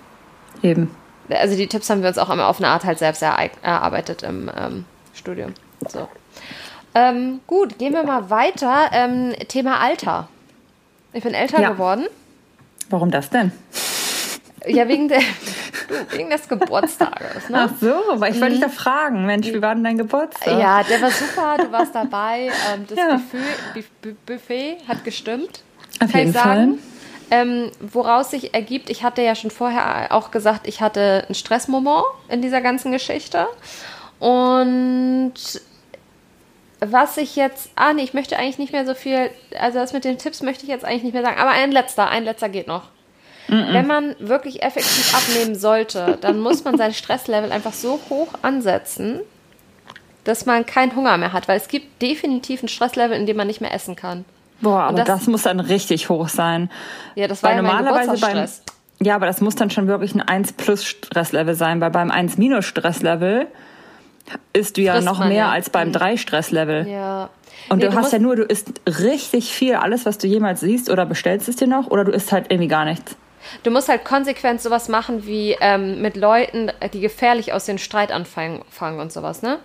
Eben. Also die Tipps haben wir uns auch immer auf eine Art halt selbst erarbeitet im ähm, Studium. So. Ähm, gut, gehen wir mal weiter. Ähm, Thema Alter. Ich bin älter Ja. geworden. Warum das denn? Ja, wegen, der, wegen des Geburtstages. Ne? Ach so, weil ich wollte dich da fragen. Mensch, wie war denn dein Geburtstag? Ja, der war super, du warst dabei. Ähm, das Ja. Buffet, Buf- Buffet hat gestimmt. Auf kann jeden ich sagen. Ähm, woraus sich ergibt, ich hatte ja schon vorher auch gesagt, ich hatte einen Stressmoment in dieser ganzen Geschichte. Und was ich jetzt, ah nee, ich möchte eigentlich nicht mehr so viel, also das mit den Tipps möchte ich jetzt eigentlich nicht mehr sagen, aber ein letzter, ein letzter geht noch. Wenn man wirklich effektiv abnehmen sollte, dann muss man sein Stresslevel einfach so hoch ansetzen, dass man keinen Hunger mehr hat, weil es gibt definitiv ein Stresslevel, in dem man nicht mehr essen kann. Boah, aber das- das, muss dann richtig hoch sein. Ja, das war Weil ja normalerweise beim, ja, aber das muss dann schon wirklich ein 1 plus Stresslevel sein, weil beim 1 minus Stresslevel isst du ja Frisst noch man mehr ja. als beim 3 Stresslevel. Ja. Und Nee, du, hast musst- ja nur, du isst richtig viel, alles, was du jemals siehst, oder bestellst es dir noch, oder du isst halt irgendwie gar nichts. Du musst halt konsequent sowas machen wie ähm, mit Leuten, die gefährlich aus den Streit anfangen fangen und sowas, ne?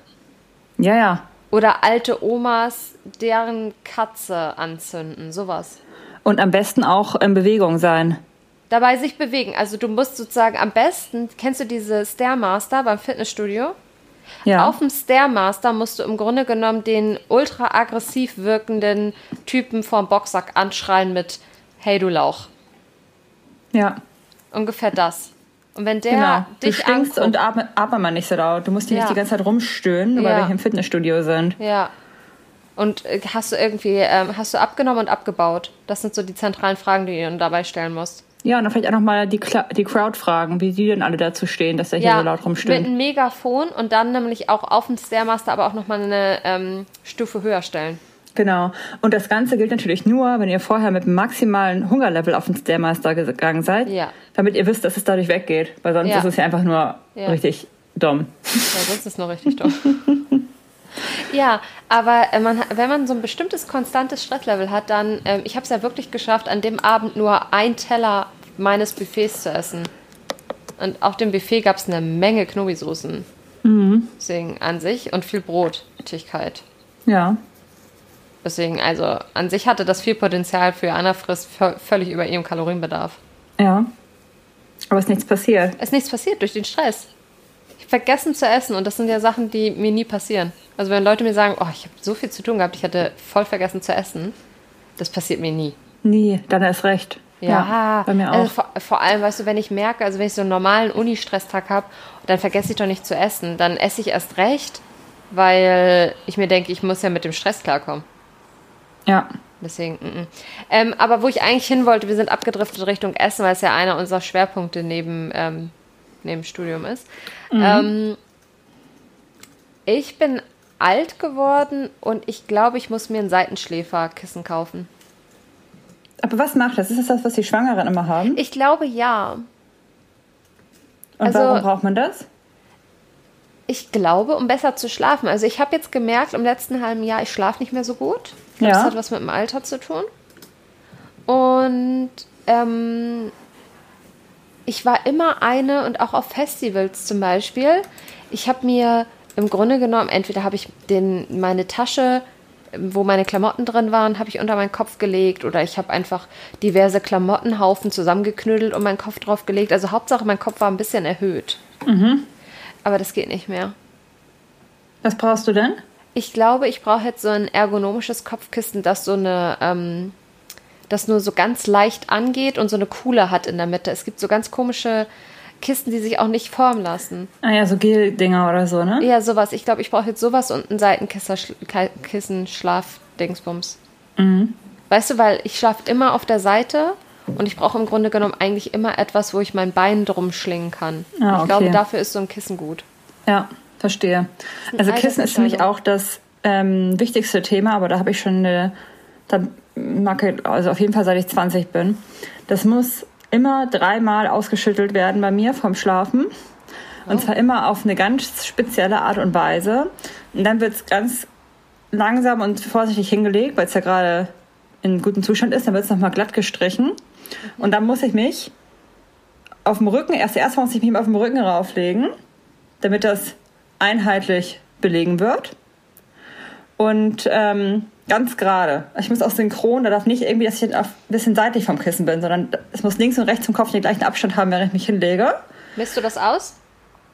Ja, ja. Oder alte Omas, deren Katze anzünden, sowas. Und am besten auch in Bewegung sein. Dabei sich bewegen. Also du musst sozusagen am besten, kennst du diese Stairmaster beim Fitnessstudio? Ja. Auf dem Stairmaster musst du im Grunde genommen den ultra aggressiv wirkenden Typen vorm Boxsack anschreien mit Hey du Lauch. Ja. Ungefähr das. Und wenn der Genau. Du dich stinkst anguckt, und atme, atme mal nicht so laut. Du musst hier Ja. nicht die ganze Zeit rumstöhnen, weil Ja. wir hier im Fitnessstudio sind. Ja. Und äh, hast du irgendwie, ähm, hast du abgenommen und abgebaut? Das sind so die zentralen Fragen, die du dabei stellen musst. Ja, und dann vielleicht auch nochmal die, Kla- die Crowd fragen, wie die denn alle dazu stehen, dass der hier Ja, so laut mit rumstöhnt. einem Megafon und dann nämlich auch auf dem Stairmaster, aber auch nochmal eine ähm, Stufe höher stellen. Genau. Und das Ganze gilt natürlich nur, wenn ihr vorher mit maximalen Hungerlevel auf den Stairmaster gegangen seid, Ja. damit ihr wisst, dass es dadurch weggeht. Weil sonst Ja. ist es ja einfach nur Ja. richtig dumm. Ja, sonst ist es noch richtig dumm. ja, aber äh, man, wenn man so ein bestimmtes konstantes Stresslevel hat, dann, ähm, ich habe es ja wirklich geschafft, an dem Abend nur ein Teller meines Buffets zu essen. Und auf dem Buffet gab es eine Menge Knobi-Soßen. Deswegen an sich und viel Brotigkeit. Ja. Deswegen, also an sich hatte das viel Potenzial für Anna frisst vö- völlig über ihrem Kalorienbedarf. Ja. Aber ist nichts passiert. Es ist nichts passiert durch den Stress. Ich vergessen zu essen und das sind ja Sachen, die mir nie passieren. Also wenn Leute mir sagen, oh, ich habe so viel zu tun gehabt, ich hatte voll vergessen zu essen, das passiert mir nie. Nie, dann erst recht. Ja, bei mir auch. Also vor, vor allem, weißt du, wenn ich merke, also wenn ich so einen normalen Uni-Stresstag habe, dann vergesse ich doch nicht zu essen, dann esse ich erst recht, weil ich mir denke, ich muss ja mit dem Stress klarkommen. Ja. Deswegen, mm, mm. Ähm, aber wo ich eigentlich hin wollte, wir sind abgedriftet Richtung Essen, weil es ja einer unserer Schwerpunkte neben, ähm, neben Studium ist. Ähm, ich bin alt geworden und ich glaube, ich muss mir ein Seitenschläferkissen kaufen. Aber was macht das? Ist das das, was die Schwangeren immer haben? Ich glaube ja. Und also- warum braucht man das? Ich glaube, um besser zu schlafen. Also ich habe jetzt gemerkt im letzten halben Jahr, ich schlafe nicht mehr so gut. Glaube, Ja. Das hat was mit dem Alter zu tun. Und ähm, ich war immer eine und auch auf Festivals zum Beispiel. Ich habe mir im Grunde genommen, entweder habe ich den, meine Tasche, wo meine Klamotten drin waren, habe ich unter meinen Kopf gelegt oder ich habe einfach diverse Klamottenhaufen zusammengeknüdelt und meinen Kopf drauf gelegt. Also Hauptsache, mein Kopf war ein bisschen erhöht. Aber das geht nicht mehr. Was brauchst du denn? Ich glaube, ich brauche jetzt so ein ergonomisches Kopfkissen, das so eine, ähm, das nur so ganz leicht angeht und so eine Kuhle hat in der Mitte. Es gibt so ganz komische Kisten, die sich auch nicht formen lassen. Ah ja, so Gel-Dinger oder so, ne? Ja, sowas. Ich glaube, ich brauche jetzt sowas und ein Seitenkissen, Schlafdingsbums. Weißt du, weil ich schlafe immer auf der Seite und ich brauche im Grunde genommen eigentlich immer etwas, wo ich mein Bein drum schlingen kann. Ah, Ich glaube, okay. dafür ist so ein Kissen gut. Ja, verstehe. Also Kissen ist für mich auch das ähm, wichtigste Thema, aber da habe ich schon eine, da Macke, also auf jeden Fall seit ich 20 bin. Das muss immer dreimal ausgeschüttelt werden bei mir vom Schlafen. Und zwar immer auf eine ganz spezielle Art und Weise. Und dann wird es ganz langsam und vorsichtig hingelegt, weil es ja gerade in gutem Zustand ist. Dann wird es nochmal glatt gestrichen. Und dann muss ich mich auf dem Rücken, erst erstmal muss ich mich auf dem Rücken rauflegen, damit das einheitlich belegen wird. Und ähm, ganz gerade. Ich muss auch synchron, da darf nicht irgendwie, dass ich ein bisschen seitlich vom Kissen bin, sondern es muss links und rechts zum Kopf den gleichen Abstand haben, während ich mich hinlege. Misst du das aus?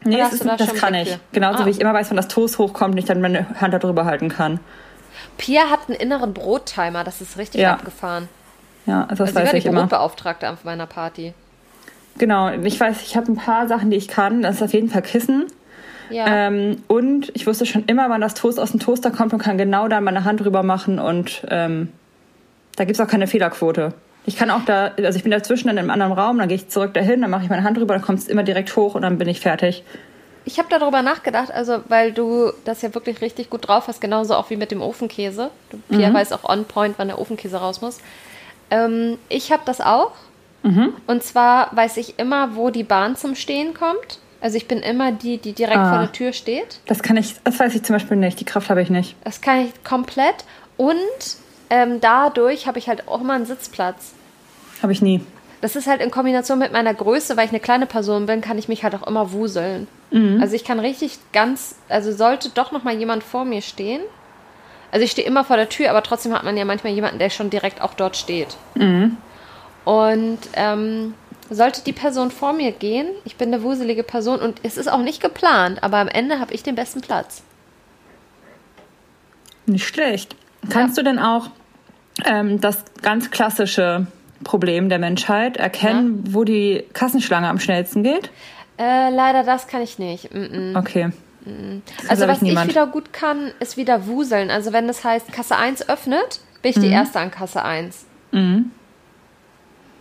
Nee, das, ist, da das kann ich. Genauso Ah. wie ich immer weiß, wenn das Toast hochkommt und ich dann meine Hand da drüber halten kann. Pia hat einen inneren Brottimer, das ist richtig Ja. abgefahren. Ja, also das Also weiß die ich immer. Brotbeauftragte auf meiner Party. Genau, ich weiß, ich habe ein paar Sachen, die ich kann. Das ist auf jeden Fall Kissen. Ja. Ähm, und ich wusste schon immer, wann das Toast aus dem Toaster kommt und kann genau da meine Hand drüber machen und ähm, da gibt es auch keine Fehlerquote. Ich kann auch da, also ich bin dazwischen in einem anderen Raum, dann gehe ich zurück dahin, dann mache ich meine Hand drüber, dann kommt es immer direkt hoch und dann bin ich fertig. Ich habe darüber nachgedacht, also weil du das ja wirklich richtig gut drauf hast, genauso auch wie mit dem Ofenkäse. Du, Pia weiß auch on point, wann der Ofenkäse raus muss. Ähm, ich habe das auch. Und zwar weiß ich immer, wo die Bahn zum Stehen kommt. Also ich bin immer die, die direkt Ah. vor der Tür steht. Das kann ich, das weiß ich zum Beispiel nicht. Die Kraft habe ich nicht. Das kann ich komplett. Und ähm, dadurch habe ich halt auch immer einen Sitzplatz. Habe ich nie. Das ist halt in Kombination mit meiner Größe, weil ich eine kleine Person bin, kann ich mich halt auch immer wuseln. Also ich kann richtig ganz, also sollte doch noch mal jemand vor mir stehen. Also ich stehe immer vor der Tür, aber trotzdem hat man ja manchmal jemanden, der schon direkt auch dort steht. Und ähm, sollte die Person vor mir gehen, ich bin eine wuselige Person und es ist auch nicht geplant, aber am Ende habe ich den besten Platz. Nicht schlecht. Kannst du denn auch ähm, das ganz klassische Problem der Menschheit erkennen, wo die Kassenschlange am schnellsten geht? Äh, leider das kann ich nicht. Mm -mm. Okay. Das Also was ich, niemand. wieder gut kann, ist wieder wuseln. Also wenn das heißt, Kasse 1 öffnet, bin ich die Erste an Kasse 1.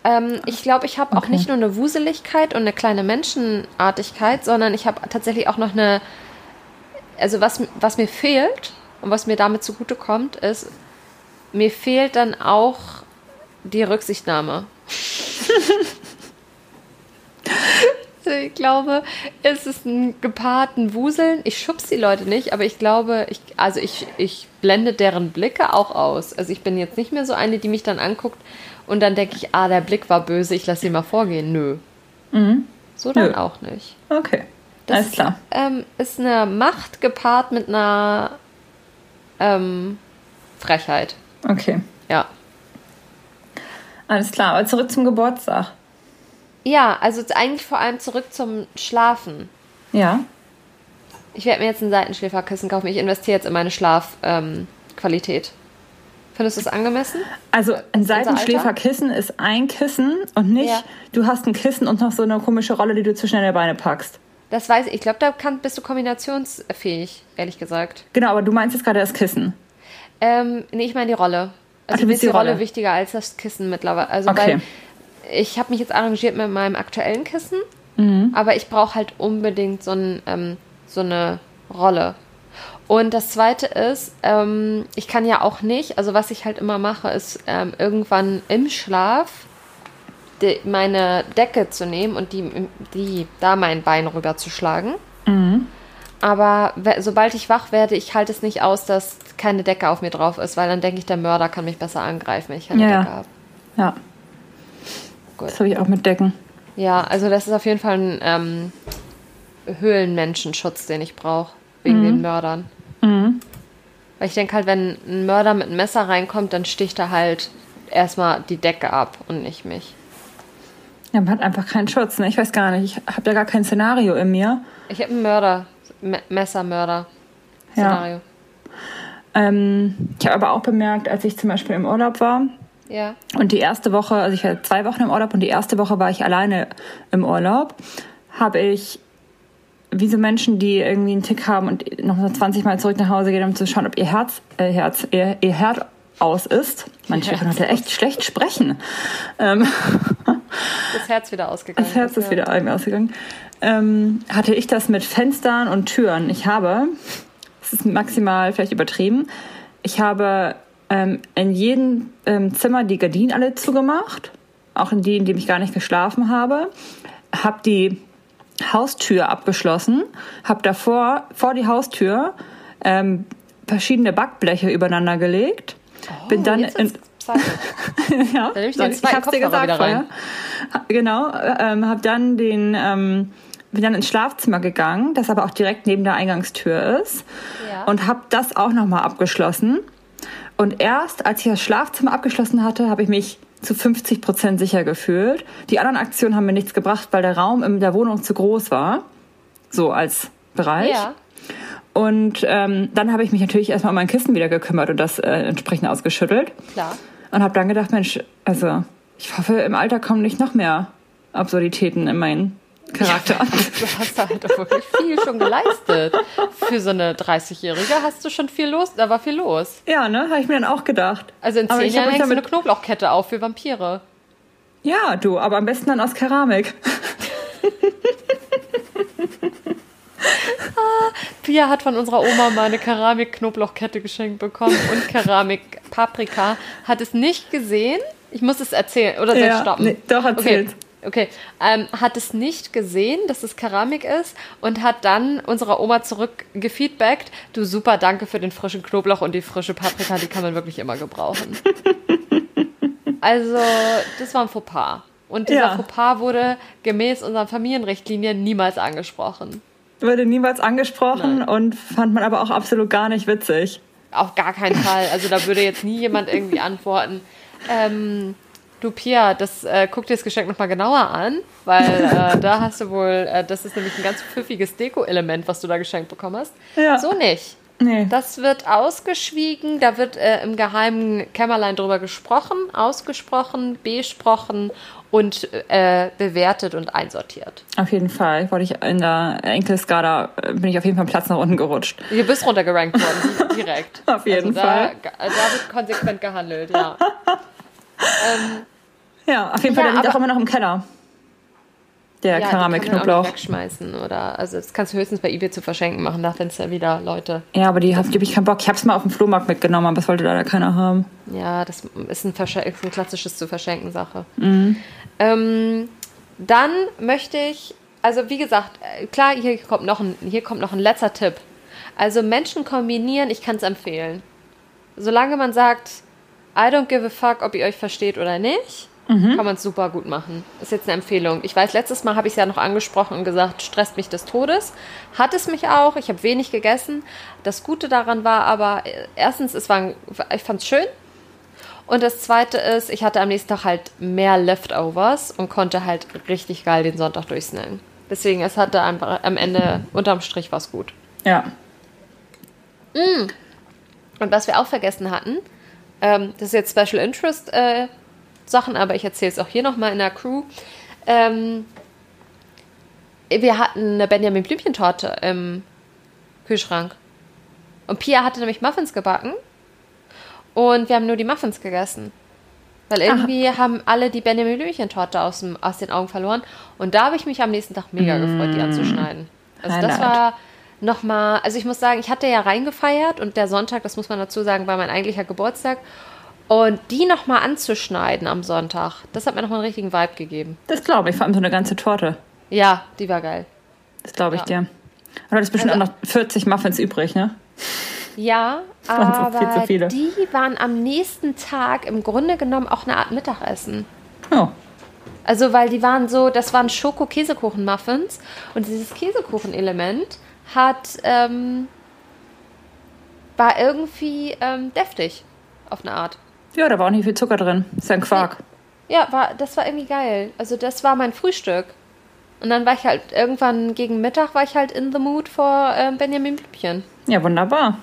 Ähm, ich glaube, ich habe auch Okay. nicht nur eine Wuseligkeit und eine kleine Menschenartigkeit, sondern ich habe tatsächlich auch noch eine, also was, was mir fehlt und was mir damit zugutekommt, ist, mir fehlt dann auch die Rücksichtnahme. Ich glaube, es ist ein gepaarten Wuseln. Ich schubs die Leute nicht, aber ich glaube, ich, also ich, ich blende deren Blicke auch aus. Also ich bin jetzt nicht mehr so eine, die mich dann anguckt und dann denke ich, ah, der Blick war böse, ich lasse sie mal vorgehen. Nö. So dann Nö. auch nicht. Okay. Das Alles klar. Ähm, ist eine Macht gepaart mit einer ähm, Frechheit. Okay. Ja. Alles klar. Aber zurück zum Geburtstag. Ja, also eigentlich vor allem zurück zum Schlafen. Ja. Ich werde mir jetzt ein Seitenschläferkissen kaufen. Ich investiere jetzt in meine Schlafqualität. Findest du es angemessen? Also ein Seitenschläferkissen ist ein Kissen und nicht, Ja. du hast ein Kissen und noch so eine komische Rolle, die du zwischen deine Beine packst. Das weiß ich. Ich glaube, da kann, bist du kombinationsfähig, ehrlich gesagt. Genau, aber du meinst jetzt gerade das Kissen. Ähm, nee, ich meine die Rolle. Ach, Also du mir ist die die Rolle, Rolle. wichtiger als das Kissen mittlerweile. Also Okay. weil ich habe mich jetzt arrangiert mit meinem aktuellen Kissen, Mhm. aber ich brauche halt unbedingt so, ein, ähm, so eine Rolle. Und das Zweite ist, ähm, ich kann ja auch nicht, also was ich halt immer mache, ist ähm, irgendwann im Schlaf die, meine Decke zu nehmen und die, die da mein Bein rüberzuschlagen. Mhm. Aber sobald ich wach werde, ich halte es nicht aus, dass keine Decke auf mir drauf ist, weil dann denke ich, der Mörder kann mich besser angreifen, wenn ich keine Ja. Decke habe. Ja, Gut. das habe ich auch mit Decken. Ja, also das ist auf jeden Fall ein ähm, Höhlenmenschenschutz, den ich brauche, wegen den Mördern. Weil ich denke halt, wenn ein Mörder mit einem Messer reinkommt, dann sticht er halt erstmal die Decke ab und nicht mich. Ja, man hat einfach keinen Schutz. Ne? Ich weiß gar nicht. Ich habe ja gar kein Szenario in mir. Ich habe einen Mörder, Me Messermörder. Ja. Szenario. Ähm, ich habe aber auch bemerkt, als ich zum Beispiel im Urlaub war Ja. und die erste Woche, also ich war zwei Wochen im Urlaub und die erste Woche war ich alleine im Urlaub, habe ich wie so Menschen, die irgendwie einen Tick haben und noch mal 20 Mal zurück nach Hause gehen, um zu schauen, ob ihr Herz, äh, Herz, ihr, ihr Herd aus ist. Manche Herz können heute echt schlecht sprechen. Ähm, Das Herz wieder ausgegangen. Das Herz ist ja. wieder irgendwie ausgegangen. Ähm, hatte ich das mit Fenstern und Türen. Ich habe, es ist maximal vielleicht übertrieben, ich habe ähm, in jedem ähm, Zimmer die Gardinen alle zugemacht, auch in die, in denen ich gar nicht geschlafen habe, habe die Haustür abgeschlossen, habe davor vor die Haustür ähm, verschiedene Backbleche übereinander gelegt, bin dann Oh, in, ja, nehm ich zweiten hab's dir gesagt vorher. Genau, ähm, habe dann den, ähm, bin dann ins Schlafzimmer gegangen, das aber auch direkt neben der Eingangstür ist Ja. und habe das auch nochmal abgeschlossen. Und erst als ich das Schlafzimmer abgeschlossen hatte, habe ich mich zu 50 Prozent sicher gefühlt. Die anderen Aktionen haben mir nichts gebracht, weil der Raum in der Wohnung zu groß war, so als Bereich. Ja. Und ähm, dann habe ich mich natürlich erstmal um mein Kissen wieder gekümmert und das äh, entsprechend ausgeschüttelt. Klar. Und habe dann gedacht, Mensch, also ich hoffe, im Alter kommen nicht noch mehr Absurditäten in meinen Charakter. Du hast da halt wirklich viel schon geleistet. Für so eine 30-Jährige hast du schon viel los, da war viel los. Ja, ne, habe ich mir dann auch gedacht. Also in Aber zehn ich hab Jahren mich hängst du eine Knoblauchkette auf für Vampire. Ja, du, aber am besten dann aus Keramik. Pia hat von unserer Oma mal eine Keramik-Knoblauchkette geschenkt bekommen und Keramik-Paprika. Hat es nicht gesehen. Ich muss es erzählen. Oder soll Ja, stoppen? nee, doch, erzähl's. Okay. Okay, ähm, hat es nicht gesehen, dass es Keramik ist und hat dann unserer Oma zurückgefeedbackt, du super, danke für den frischen Knoblauch und die frische Paprika, die kann man wirklich immer gebrauchen. also, das war ein Fauxpas. Und dieser Ja. Fauxpas wurde gemäß unseren Familienrichtlinien niemals angesprochen. Wurde niemals angesprochen Nein. und fand man aber auch absolut gar nicht witzig. Auf gar keinen Fall. Also da würde jetzt nie jemand irgendwie antworten. Ähm, du Pia, das äh, guck dir das Geschenk nochmal genauer an, weil äh, da hast du wohl, äh, das ist nämlich ein ganz pfiffiges Deko-Element, was du da geschenkt bekommen hast. Ja. So nicht. Nee. Das wird ausgeschwiegen, da wird äh, im geheimen Kämmerlein drüber gesprochen, ausgesprochen, besprochen und äh, bewertet und einsortiert. Auf jeden Fall. Wollte ich in der Enkelskala äh, bin ich auf jeden Fall Platz nach unten gerutscht. Du bist runtergerankt worden, di- direkt. Auf jeden also Fall. Da, da wird konsequent gehandelt, ja. ähm, Ja, auf jeden Ja, Fall, der liegt auch immer noch im Keller. Der Ja, Keramikknoblauch. wegschmeißen oder also das kannst du höchstens bei eBay zu verschenken machen, da findest du ja wieder Leute. Ja, aber die habe ich keinen Bock. Ich habe es mal auf dem Flohmarkt mitgenommen, aber das wollte leider keiner haben. Ja, das ist ein, Verschen ist ein klassisches zu verschenken Sache. Mhm. Ähm, dann möchte ich, also wie gesagt, äh, klar, hier kommt noch ein, hier kommt noch ein letzter Tipp. Also Menschen kombinieren, ich kann es empfehlen. Solange man sagt, I don't give a fuck, ob ihr euch versteht oder nicht, Mhm. kann man es super gut machen. Ist jetzt eine Empfehlung. Ich weiß, letztes Mal habe ich es ja noch angesprochen und gesagt, stresst mich des Todes. Hat es mich auch. Ich habe wenig gegessen. Das Gute daran war aber, äh, erstens, es war, ich fand es schön. Und das Zweite ist, ich hatte am nächsten Tag halt mehr Leftovers und konnte halt richtig geil den Sonntag durchsnacken. Deswegen, es hatte einfach am Ende, unterm Strich was gut. Ja. Und was wir auch vergessen hatten, ähm, das ist jetzt Special Interest äh, Sachen, aber ich erzähle es auch hier nochmal in der Crew. Ähm, wir hatten eine Benjamin Blümchentorte im Kühlschrank. Und Pia hatte nämlich Muffins gebacken. Und wir haben nur die Muffins gegessen. Weil irgendwie haben alle die Benjamin Blümchentorte aus, dem, aus den Augen verloren. Und da habe ich mich am nächsten Tag mega gefreut, die anzuschneiden. Also das Highlight. war nochmal, also ich muss sagen, ich hatte ja reingefeiert und der Sonntag, das muss man dazu sagen, war mein eigentlicher Geburtstag. Und die nochmal anzuschneiden am Sonntag, das hat mir nochmal einen richtigen Vibe gegeben. Das glaube ich, vor allem so eine ganze Torte. Ja, die war geil. Das glaube ich Ja. dir. Und du hattest bestimmt Also- auch noch 40 Muffins übrig, ne? Ja, aber viel die waren am nächsten Tag im Grunde genommen auch eine Art Mittagessen. Oh. Also, weil die waren so, das waren Schoko-Käsekuchen-Muffins und dieses Käsekuchen-Element hat, ähm, war irgendwie ähm, deftig auf eine Art. Ja, da war auch nicht viel Zucker drin. Ist ja ein Quark. Ja, war, das war irgendwie geil. Also, das war mein Frühstück. Und dann war ich halt irgendwann gegen Mittag war ich halt in the mood for ähm, Benjamin Blümchen. Ja, wunderbar.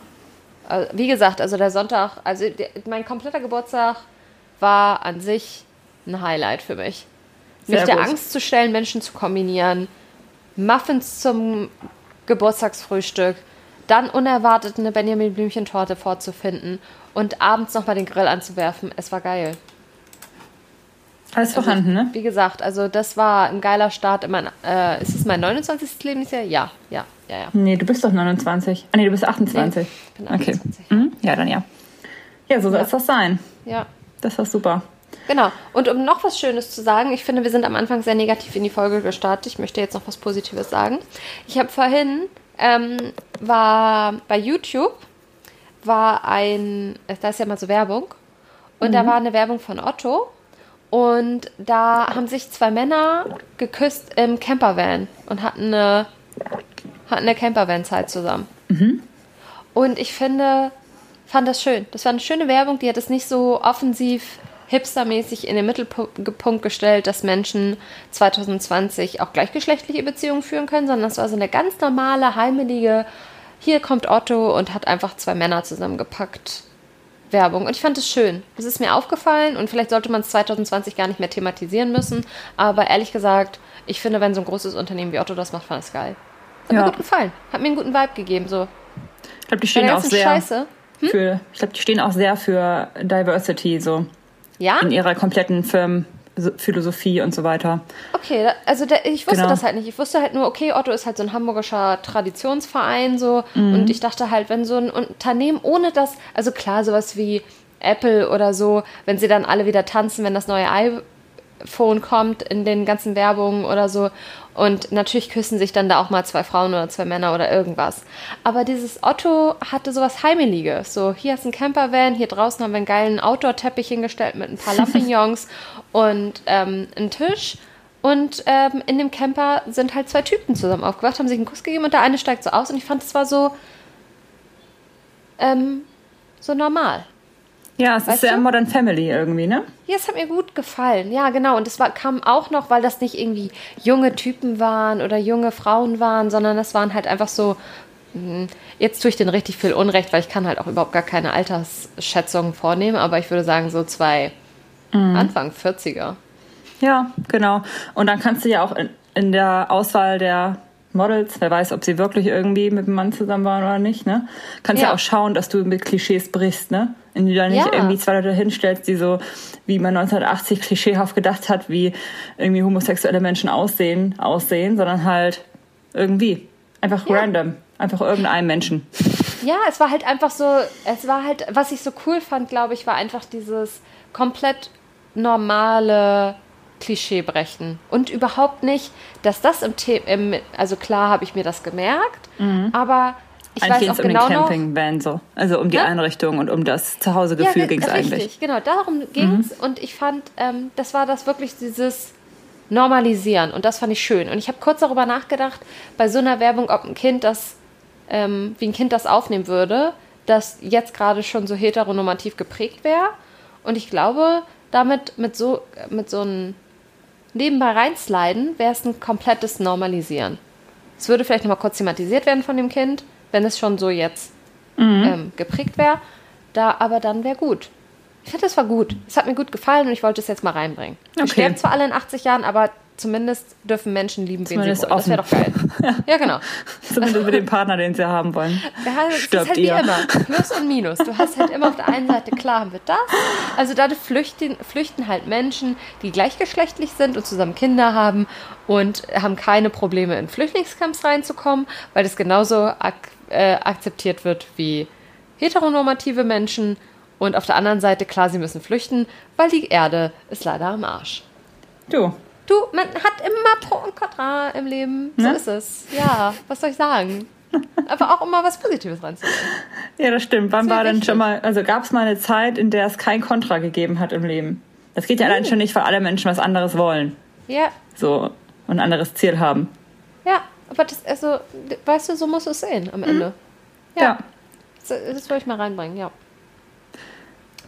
Also, wie gesagt, also der Sonntag, also der, mein kompletter Geburtstag war an sich ein Highlight für mich. Mich Sehr der gut. Angst zu stellen, Menschen zu kombinieren, Muffins zum Geburtstagsfrühstück, dann unerwartet eine Benjamin Blümchen-Torte vorzufinden und abends nochmal den Grill anzuwerfen. Es war geil. Alles vorhanden, ne? Wie gesagt, also das war ein geiler Start in mein, äh, ist es mein 29. Lebensjahr? Ja, ja, ja, ja. Nee, du bist doch 29. Ah, nee, du bist 28. Nee, ich bin Okay. 28. Mhm. Ja, dann ja. Ja, so soll es das sein. Ja. Das war super. Genau. Und um noch was Schönes zu sagen, ich finde, wir sind am Anfang sehr negativ in die Folge gestartet. Ich möchte jetzt noch was Positives sagen. Ich habe vorhin, ähm, war bei YouTube, war ein, äh, da ist ja mal so Werbung, und da war eine Werbung von Otto. Und da haben sich zwei Männer geküsst im Campervan und hatten eine, hatten eine Campervan-Zeit zusammen. Und ich finde, fand das schön. Das war eine schöne Werbung, die hat es nicht so offensiv hipstermäßig in den Mittelpunkt gestellt, dass Menschen 2020 auch gleichgeschlechtliche Beziehungen führen können, sondern das war so eine ganz normale, heimelige, hier kommt Otto und hat einfach zwei Männer zusammengepackt. Werbung. Und ich fand es schön. Es ist mir aufgefallen und vielleicht sollte man es 2020 gar nicht mehr thematisieren müssen. Aber ehrlich gesagt, ich finde, wenn so ein großes Unternehmen wie Otto das macht, fand ich es geil. Hat Ja. mir gut gefallen. Hat mir einen guten Vibe gegeben. So. Ich glaube, die stehen auch sehr Scheiße. für, ich glaube, die stehen auch sehr für Diversity, so Ja? in ihrer kompletten Firmenphilosophie und so weiter. Okay, also der, ich wusste Genau. das halt nicht. Ich wusste halt nur, okay, Otto ist halt so ein hamburgischer Traditionsverein so Mhm. und ich dachte halt, wenn so ein Unternehmen ohne das, also klar, sowas wie Apple oder so, wenn sie dann alle wieder tanzen, wenn das neue iPhone kommt in den ganzen Werbungen oder so und natürlich küssen sich dann da auch mal zwei Frauen oder zwei Männer oder irgendwas. Aber dieses Otto hatte sowas Heimeliges. So, hier ist ein Campervan, hier draußen haben wir einen geilen Outdoor-Teppich hingestellt mit ein paar Lampignons und ähm, einen Tisch. Und ähm, in dem Camper sind halt zwei Typen zusammen aufgewacht, haben sich einen Kuss gegeben und der eine steigt so aus und ich fand es war so, ähm, so normal. Ja, es Weißt ist sehr du? Modern Family irgendwie, ne? Ja, es hat mir gut gefallen. Ja, genau. Und es war, kam auch noch, weil das nicht irgendwie junge Typen waren oder junge Frauen waren, sondern das waren halt einfach so. mh, Jetzt tue ich denen richtig viel Unrecht, weil ich kann halt auch überhaupt gar keine Altersschätzungen vornehmen, aber ich würde sagen so zwei Anfang 40er. Ja, genau. Und dann kannst du ja auch in, in der Auswahl der Models, wer weiß, ob sie wirklich irgendwie mit dem Mann zusammen waren oder nicht, ne? Kannst ja, Ja. auch schauen, dass du mit Klischees brichst, ne? Und du da nicht Ja. irgendwie zwei Leute hinstellst, die so, wie man 1980 klischeehaft gedacht hat, wie irgendwie homosexuelle Menschen aussehen, aussehen, sondern halt irgendwie. Einfach Ja. random. Einfach irgendeinem Menschen. Ja, es war halt einfach so, es war halt, was ich so cool fand, glaube ich, war einfach dieses komplett normale Klischeebrechen. Und überhaupt nicht, dass das im Thema, also klar habe ich mir das gemerkt, aber ich Eigentlich auch es um genau den Campingvan so. Also um die Ja. Einrichtung und um das Zuhausegefühl ja, ging es richtig, eigentlich. genau, darum ging es. Und ich fand, ähm, das war das wirklich dieses Normalisieren. Und das fand ich schön. Und ich habe kurz darüber nachgedacht, bei so einer Werbung, ob ein Kind das, ähm, wie ein Kind das aufnehmen würde, das jetzt gerade schon so heteronormativ geprägt wäre. Und ich glaube, damit mit so, mit so einem nebenbei reinsliden, wäre es ein komplettes Normalisieren. Es würde vielleicht nochmal kurz thematisiert werden von dem Kind, wenn es schon so jetzt ähm, geprägt wäre. Da, aber dann wäre gut. Ich finde, das war gut. Es hat mir gut gefallen und ich wollte es jetzt mal reinbringen. Wir Okay. sterben zwar alle in 80 Jahren, aber zumindest dürfen Menschen lieben, wen sie wollen. Das wäre doch geil. ja, genau. Zumindest mit dem Partner, den sie haben wollen. Wir haben, es ist Stirbt halt wie ihr. immer. Plus und Minus. Du hast halt immer auf der einen Seite, klar haben wir das. Also dadurch flüchten, flüchten halt Menschen, die gleichgeschlechtlich sind und zusammen Kinder haben und haben keine Probleme in Flüchtlingscamps reinzukommen, weil das genauso äh, akzeptiert wird wie heteronormative Menschen. Und auf der anderen Seite, klar, sie müssen flüchten, weil die Erde ist leider am Arsch. Du, Du, man hat immer Pro und Contra im Leben. So Ne? ist es. Ja, was soll ich sagen? Aber auch immer was Positives reinzubringen. ja, das stimmt. Wann Sehr war denn schon mal, also gab es mal eine Zeit, in der es kein Kontra gegeben hat im Leben? Das geht ja allein schon nicht, weil alle Menschen was anderes wollen. Ja, So, und ein anderes Ziel haben. Ja, aber das, also, weißt du, so musst du es sehen am Ende. Ja. Das, das wollte ich mal reinbringen, ja.